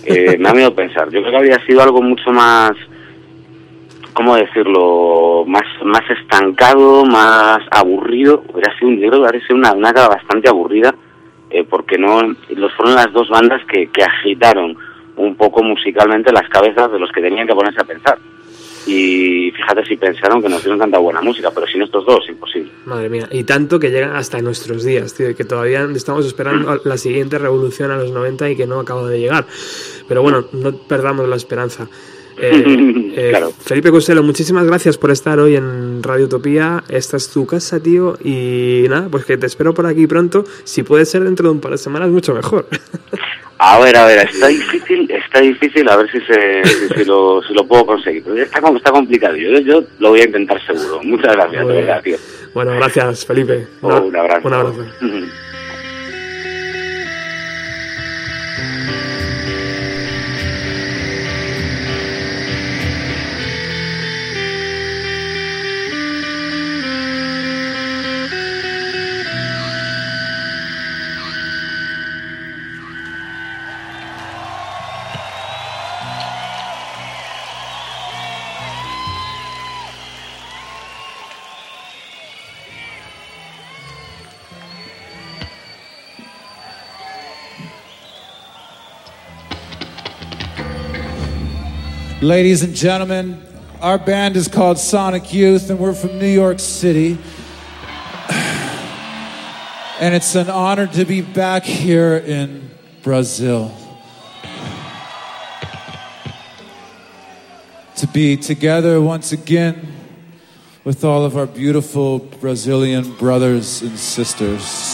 Eh, me da miedo pensar. Yo creo que habría sido algo mucho más, ¿cómo decirlo? Más, más estancado, más aburrido. Hubiera sido, yo creo que habría sido una década bastante aburrida, eh, porque no, los fueron las dos bandas que, que agitaron un poco musicalmente las cabezas de los que tenían que ponerse a pensar. Y fíjate si pensaron que nos dieron tanta buena música, pero sin estos dos, imposible. Madre mía, y tanto que llega hasta nuestros días, tío, que todavía estamos esperando [CLEARS THROAT] la siguiente revolución a los 90 y que no acaba de llegar. Pero bueno, no perdamos la esperanza. Eh, [LAUGHS] eh, Claro. Felipe Costello, muchísimas gracias por estar hoy en Radio Utopía. Esta es tu casa, tío, y nada, pues que te espero por aquí pronto. Si puede ser dentro de un par de semanas, mucho mejor. [LAUGHS] A ver, a ver, está difícil, está difícil, a ver si se, si, si lo, si lo puedo conseguir. Pero está, com- está complicado, yo, yo lo voy a intentar seguro. Muchas gracias, de verdad, tío. Bueno, gracias, Felipe. Oh, un abrazo. Un abrazo. [LAUGHS] Ladies and gentlemen, our band is called Sonic Youth, and we're from New York City. [SIGHS] And it's an honor to be back here in Brazil. To be together once again with all of our beautiful Brazilian brothers and sisters.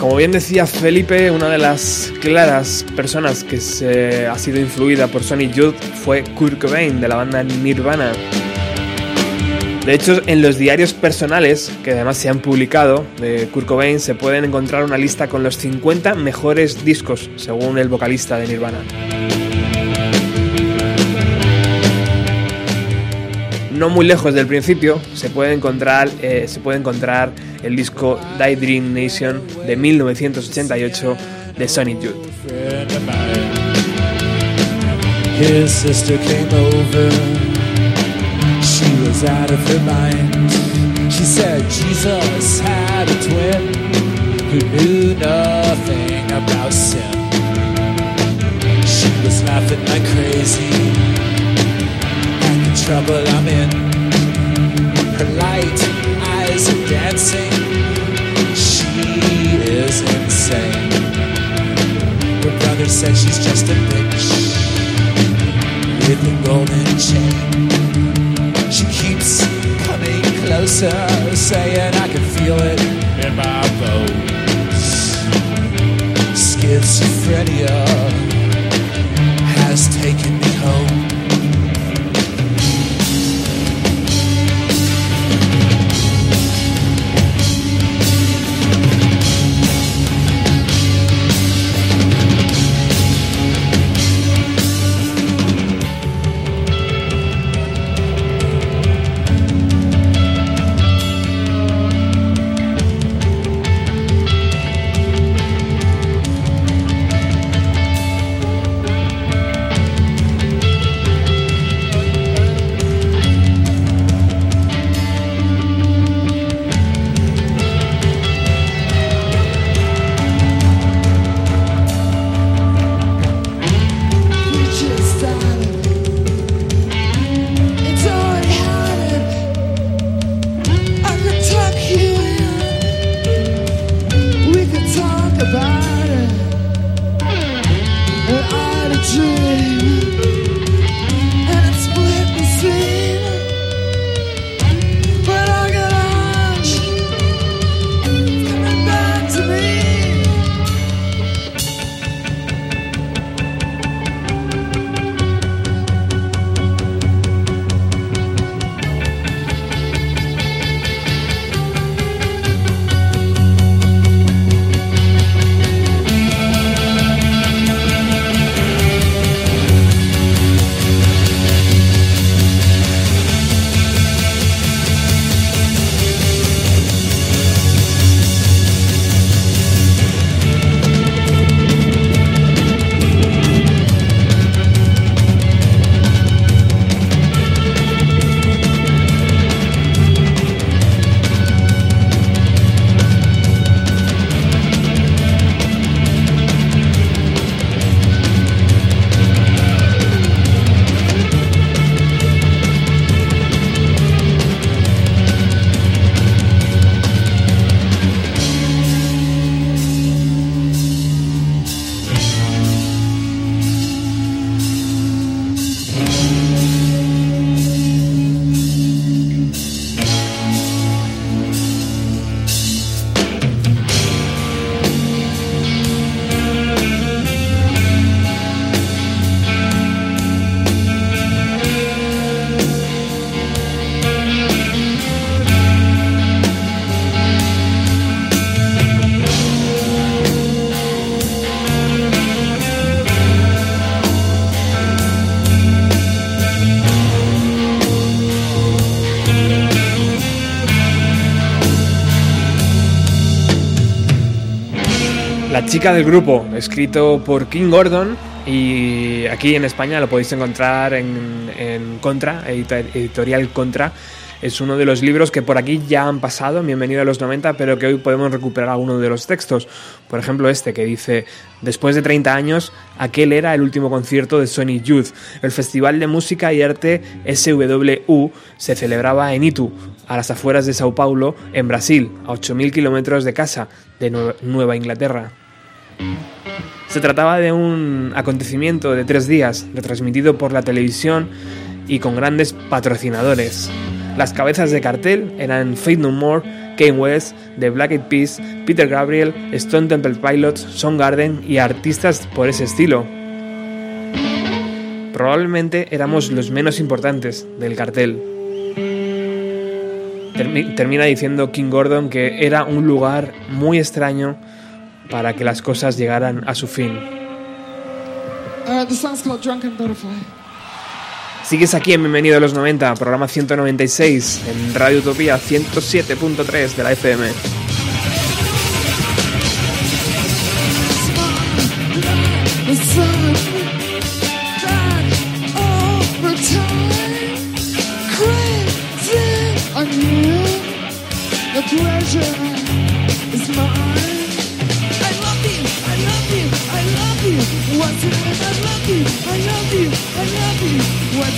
Como bien decía Felipe, una de las claras personas que se ha sido influida por Sonic Youth fue Kurt Cobain de la banda Nirvana. De hecho, en los diarios personales, que además se han publicado, de Kurt Cobain, se pueden encontrar una lista con los 50 mejores discos, según el vocalista de Nirvana. No muy lejos del principio se puede encontrar, eh, se puede encontrar el disco Die Dream Nation de 1988 de of mine. His sister came over. She was out of her mind. She said Jesus had a twin who knew nothing about sin. crazy at the trouble I'm in. Her light eyes are dancing. She is insane. Her brother says she's just a bitch with a golden chain. She keeps coming closer, saying I can feel it in my bones. Schizophrenia uh, has taken me home. Chica del grupo, escrito por King Gordon y aquí en España lo podéis encontrar en, en Contra, editorial Contra. Es uno de los libros que por aquí ya han pasado, en Bienvenido a los 90, pero que hoy podemos recuperar algunos de los textos. Por ejemplo, este que dice, después de 30 años, aquel era el último concierto de Sony Youth. El Festival de Música y Arte SWU se celebraba en Itu, a las afueras de Sao Paulo, en Brasil, a 8.000 kilómetros de casa, de Nue- Nueva Inglaterra. Se trataba de un acontecimiento de tres días, retransmitido por la televisión y con grandes patrocinadores. Las cabezas de cartel eran Faith No More, Kanye West, The Black Eyed Peas, Peter Gabriel, Stone Temple Pilots, Soundgarden y artistas por ese estilo. Probablemente éramos los menos importantes del cartel. Termi- termina diciendo King Gordon que era un lugar muy extraño para que las cosas llegaran a su fin. Uh, the song's called Drunken Butterfly. Sigues aquí en Bienvenido a los 90, programa 196, en Radio Utopía 107.3 de la FM.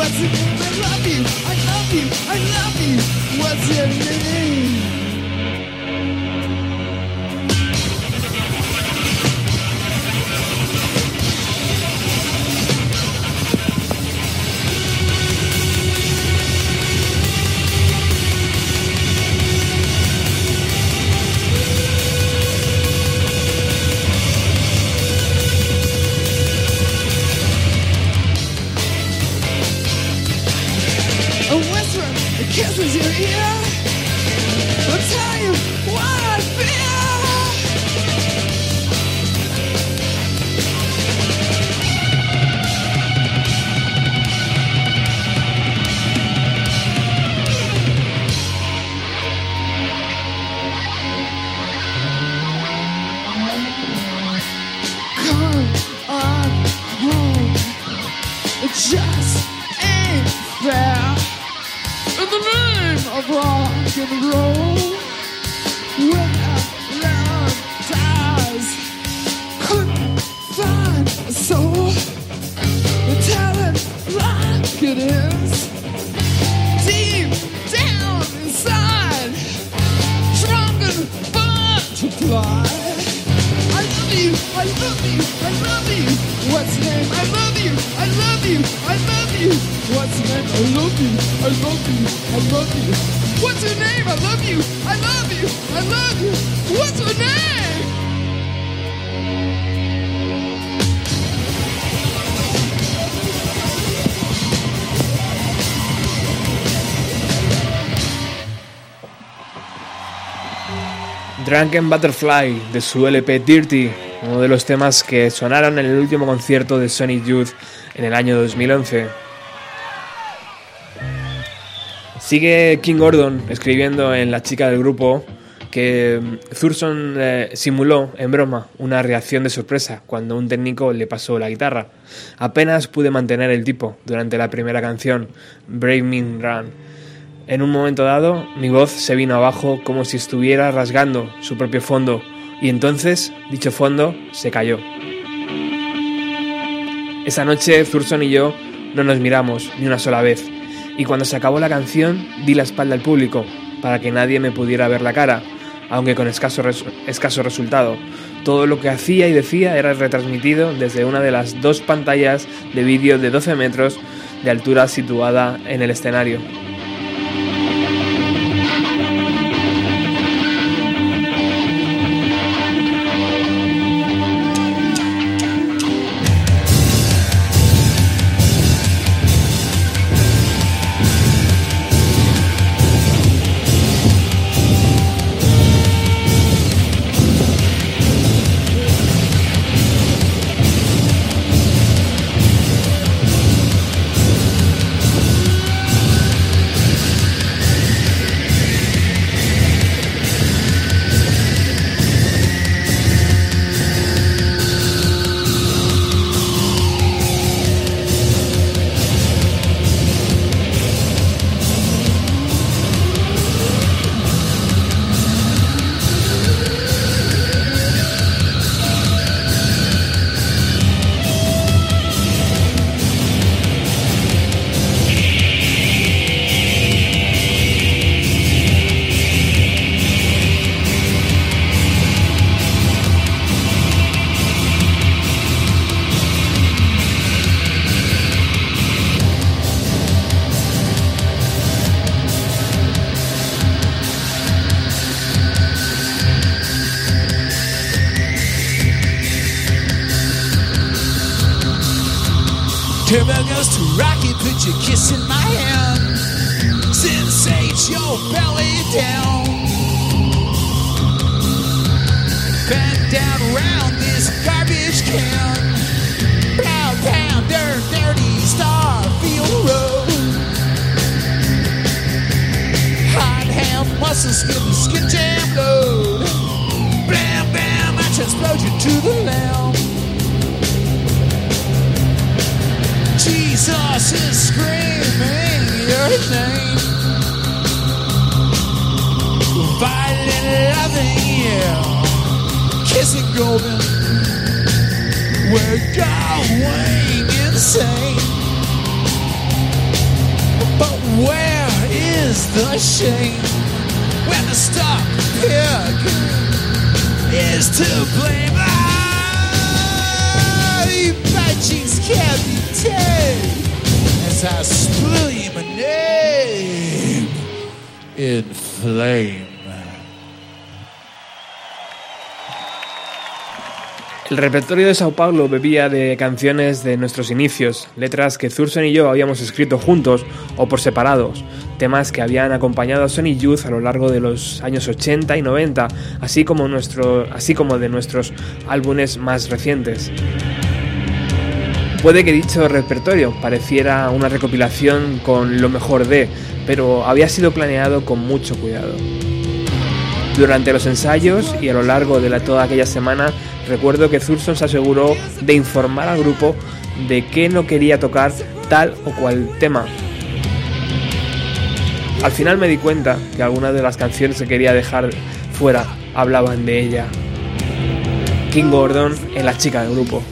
What's your name? I love you, I love you, I love you. What's your name? Kisses your ear. I'll tell Drunken Butterfly de su LP Dirty, uno de los temas que sonaron en el último concierto de Sonic Youth en el año 2011. Sigue King Gordon escribiendo en La chica del grupo que Thurston eh, simuló en broma una reacción de sorpresa cuando un técnico le pasó la guitarra. Apenas pude mantener el tipo durante la primera canción, Brave Me Run. En un momento dado, mi voz se vino abajo como si estuviera rasgando su propio fondo, y entonces dicho fondo se cayó. Esa noche, Thurston y yo no nos miramos ni una sola vez, y cuando se acabó la canción, di la espalda al público para que nadie me pudiera ver la cara, aunque con escaso, escaso resultado. Todo lo que hacía y decía era retransmitido desde una de las dos pantallas de vídeo de 12 metros de altura situada en el escenario. El repertorio de Sao Paulo bebía de canciones de nuestros inicios, letras que Thurston y yo habíamos escrito juntos o por separados, temas que habían acompañado a Sony Youth a lo largo de los años 80 y 90, así como, nuestro, así como de nuestros álbumes más recientes. Puede que dicho repertorio pareciera una recopilación con lo mejor de, pero había sido planeado con mucho cuidado. Durante los ensayos y a lo largo de toda aquella semana, recuerdo que Thurston se aseguró de informar al grupo de que no quería tocar tal o cual tema. Al final me di cuenta que algunas de las canciones que quería dejar fuera hablaban de ella. King Gordon es la chica del grupo.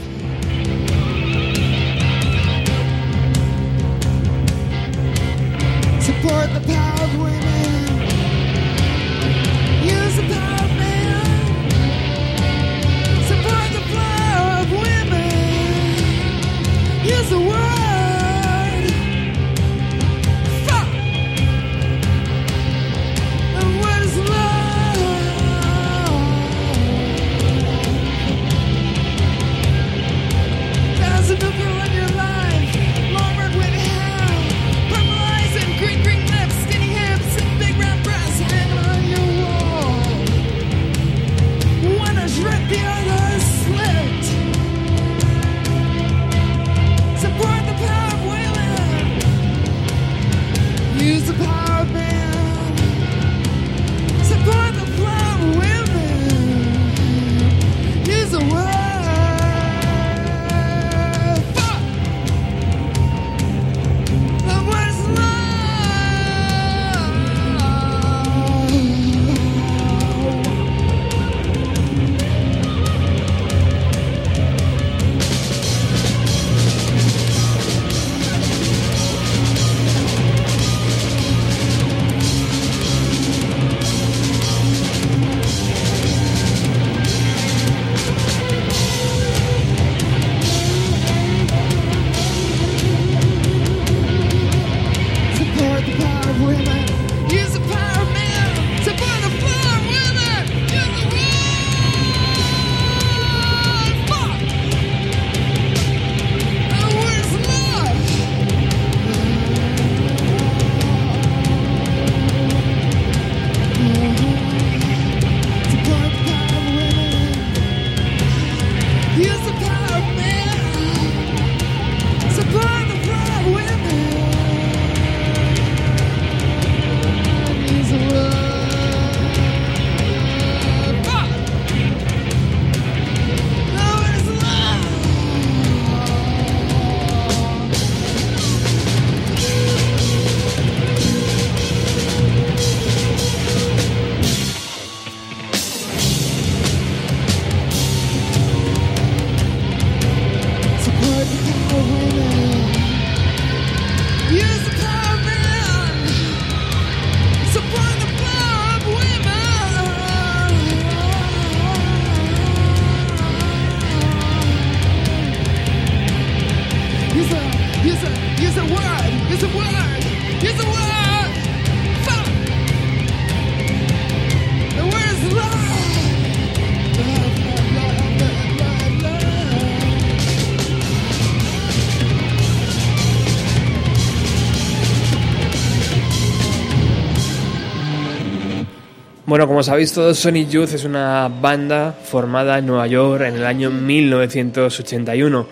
Bueno, como sabéis todos, Sonic Youth es una banda formada en Nueva York en el año 1981.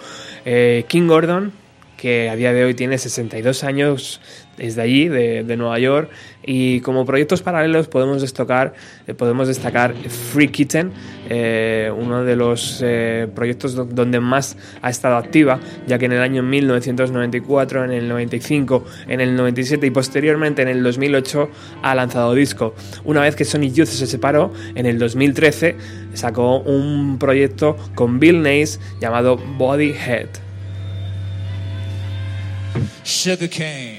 Eh, King Gordon, que a día de hoy tiene 62 años desde allí, de, Nueva York, y como proyectos paralelos podemos destacar, eh, podemos destacar Free Kitten, eh, uno de los eh, proyectos do- donde más ha estado activa, ya que en el año 1994, en el 95, en el 97 y posteriormente en el 2008 ha lanzado disco. Una vez que Sonic Youth se separó, en el 2013 sacó un proyecto con Bill Nace llamado Body Head. Sugar cane.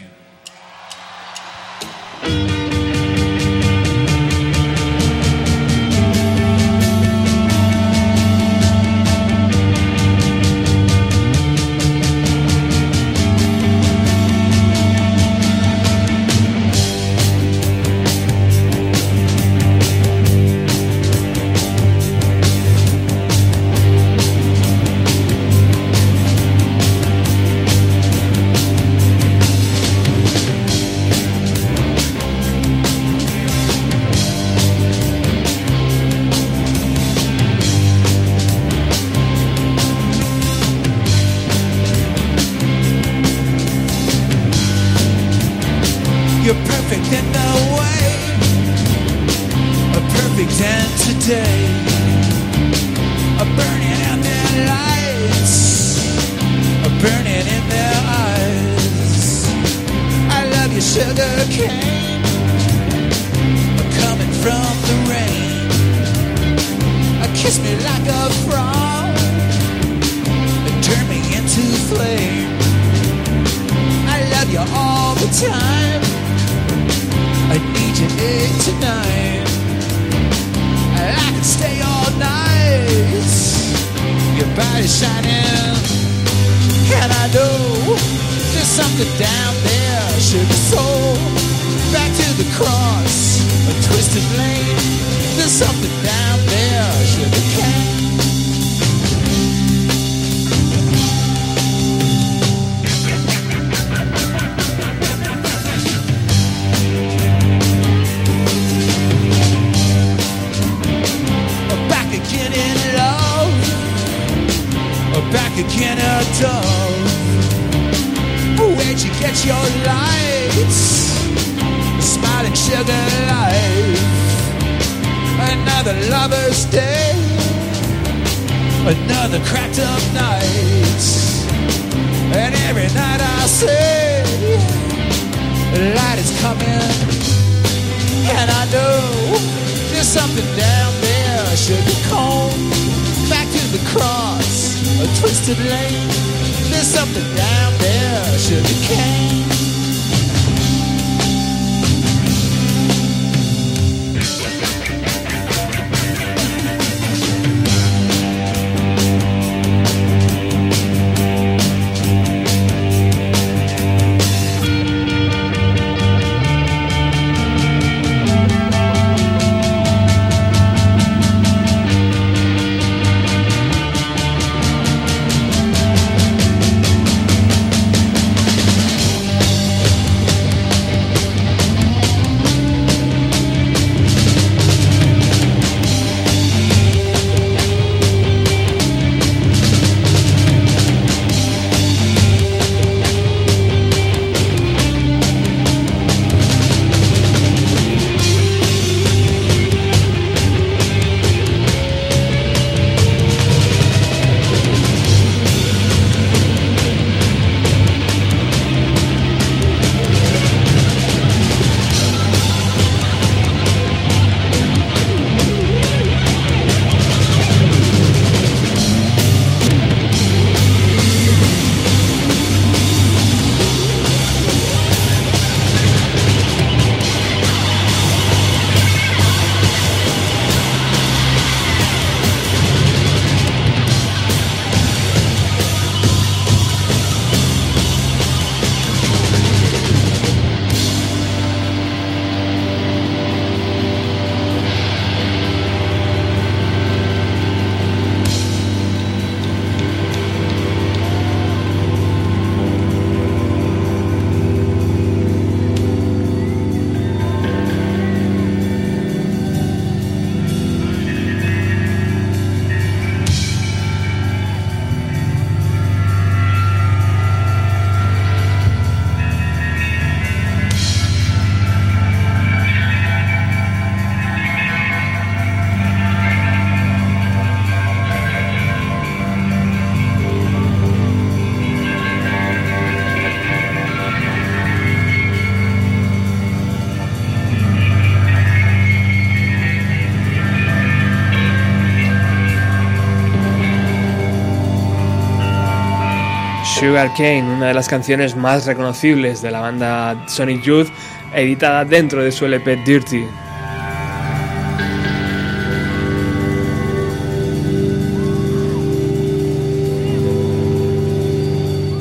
Sugar Cane, una de las canciones más reconocibles de la banda Sonic Youth, editada dentro de su LP Dirty.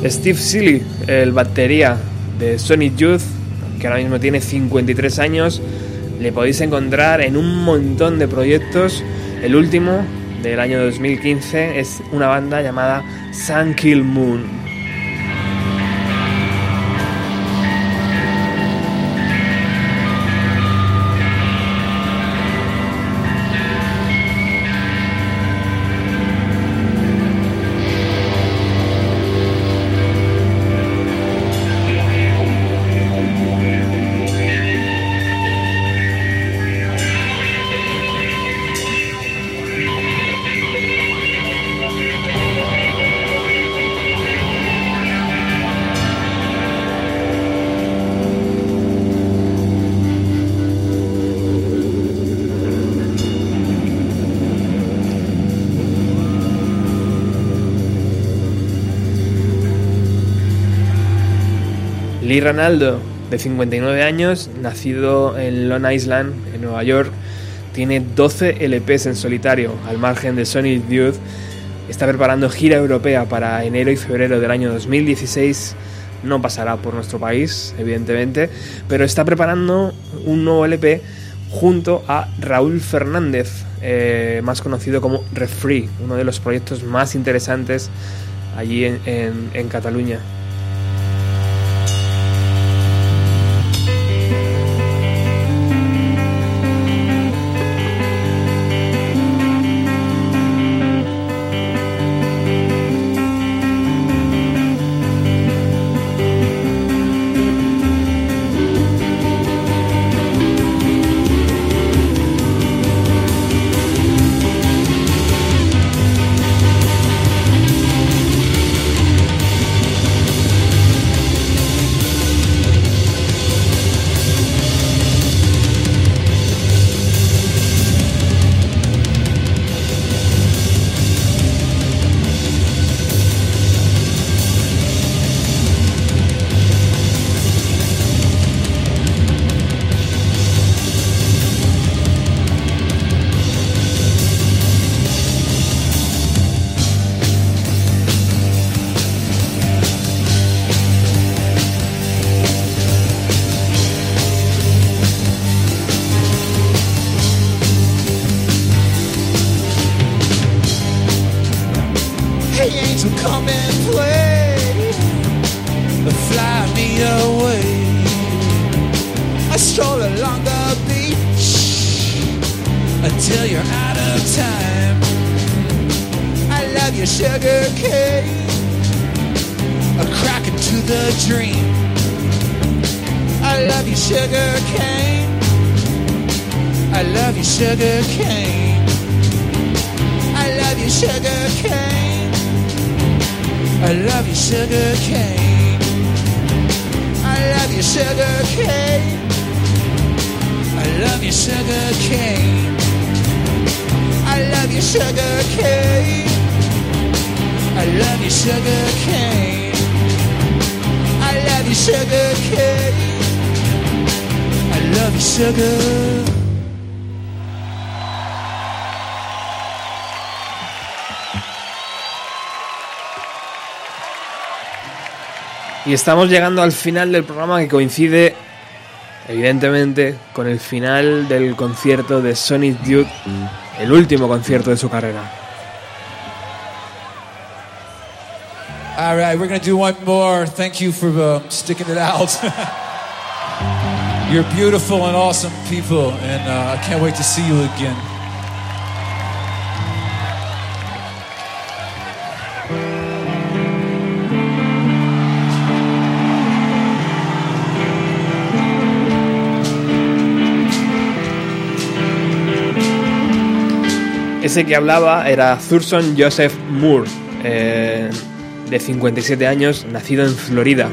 Steve Seeley, el batería de Sonic Youth, que ahora mismo tiene 53 años, le podéis encontrar en un montón de proyectos. El último, del año 2015, es una banda llamada Sun Kill Moon. Ranaldo, de 59 años, nacido en Long Island, en Nueva York, tiene 12 LPs en solitario, al margen de Sonic Youth. Está preparando gira europea para enero y febrero del año 2016. No pasará por nuestro país, evidentemente, pero está preparando un nuevo LP junto a Raúl Fernández, eh, más conocido como Refree, uno de los proyectos más interesantes allí en, Cataluña. Estamos llegando al final del programa que coincide, evidentemente, con el final del concierto de Sonic Youth, el último concierto de su carrera. All right, we're going to do one more. Thank you for uh, sticking it out. [LAUGHS] You're beautiful and awesome people, and uh, I can't wait to see you again. Ese que hablaba era Thurston Joseph Moore, eh, de 57 años, nacido en Florida.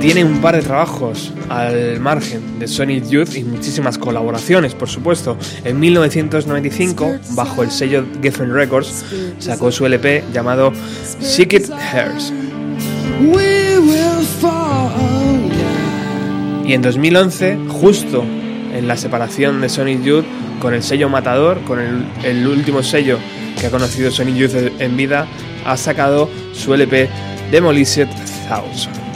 tiene un par de trabajos al margen de Sonic Youth y muchísimas colaboraciones, por supuesto. En 1995, bajo el sello Geffen Records, sacó su LP llamado Secret Hairs. Y en 2011, justo en la separación de Sonic Youth con el sello Matador, con el, último sello que ha conocido Sonic Youth en vida, ha sacado su LP Demolition Thousand.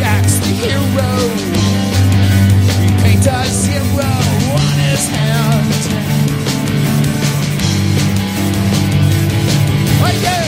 That's the hero. We paint a zero on his hand. Yeah.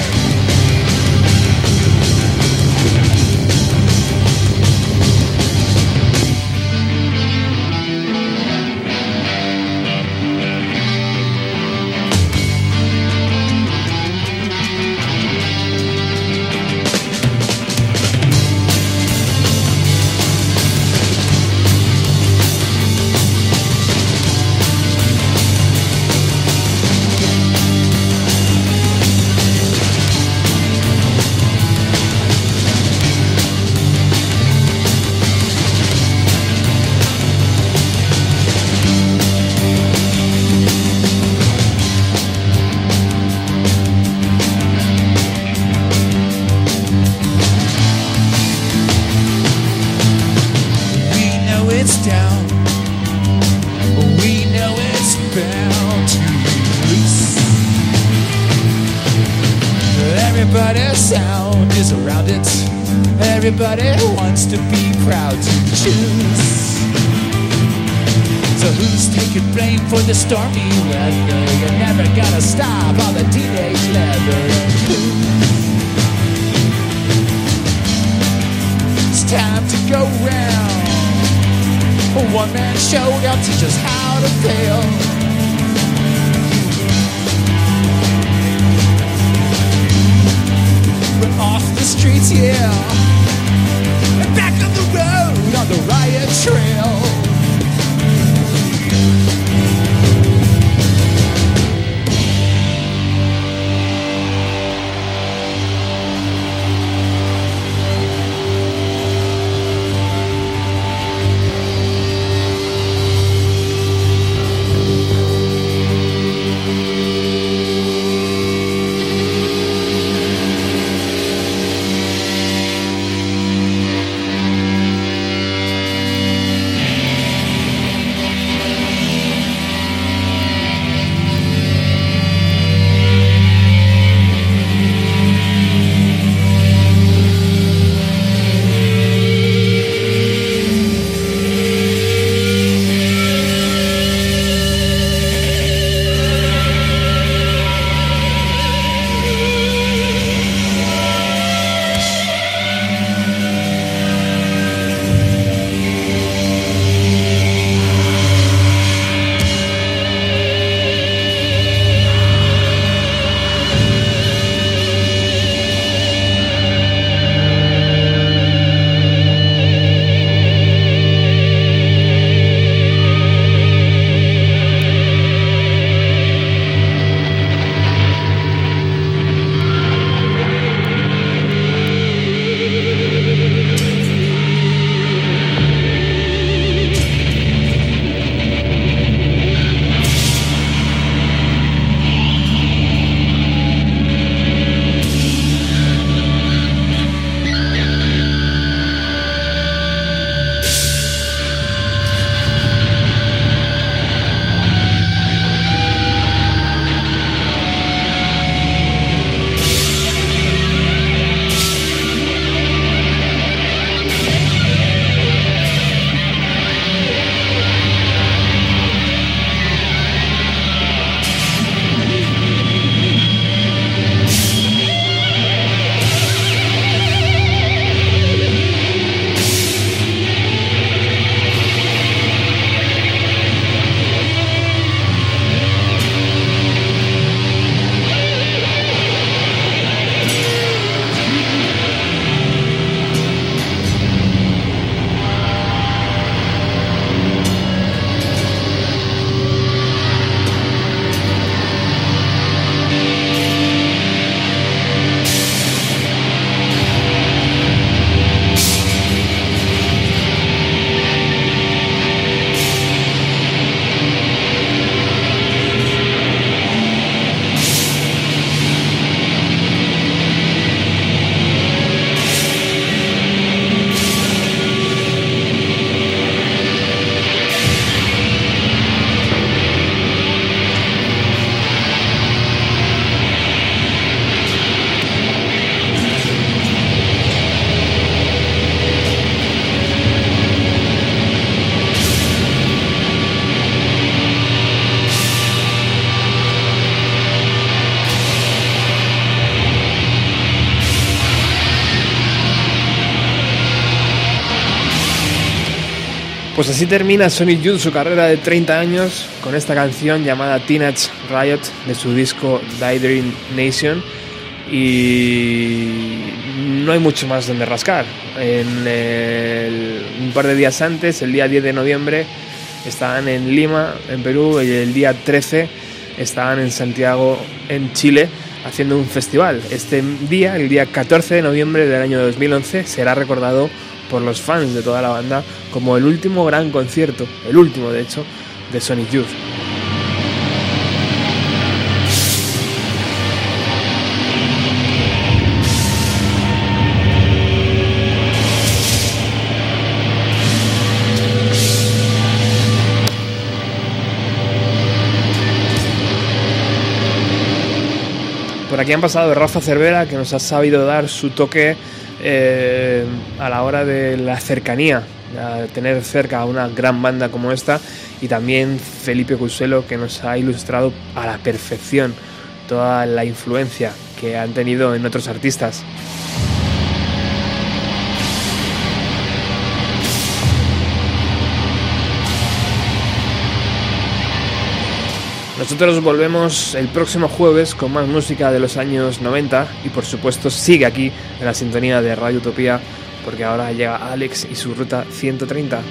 Pues así termina Sonic Youth su carrera de 30 años con esta canción llamada Teenage Riot de su disco Dithering Nation y no hay mucho más donde rascar. En un par de días antes, el día 10 de noviembre, estaban en Lima, en Perú, y el día 13 estaban en Santiago, en Chile, haciendo un festival. Este día, el día 14 de noviembre del año 2011, será recordado por los fans de toda la banda como el último gran concierto, el último de hecho, de Sonic Youth. Por aquí han pasado Rafa Cervera, que nos ha sabido dar su toque eh, a la hora de la cercanía, tener cerca a una gran banda como esta, y también Felipe Cuselo, que nos ha ilustrado a la perfección toda la influencia que han tenido en otros artistas. Nosotros volvemos el próximo jueves con más música de los años 90 y por supuesto sigue aquí en la sintonía de Radio Utopía porque ahora llega Alex y su ruta 130.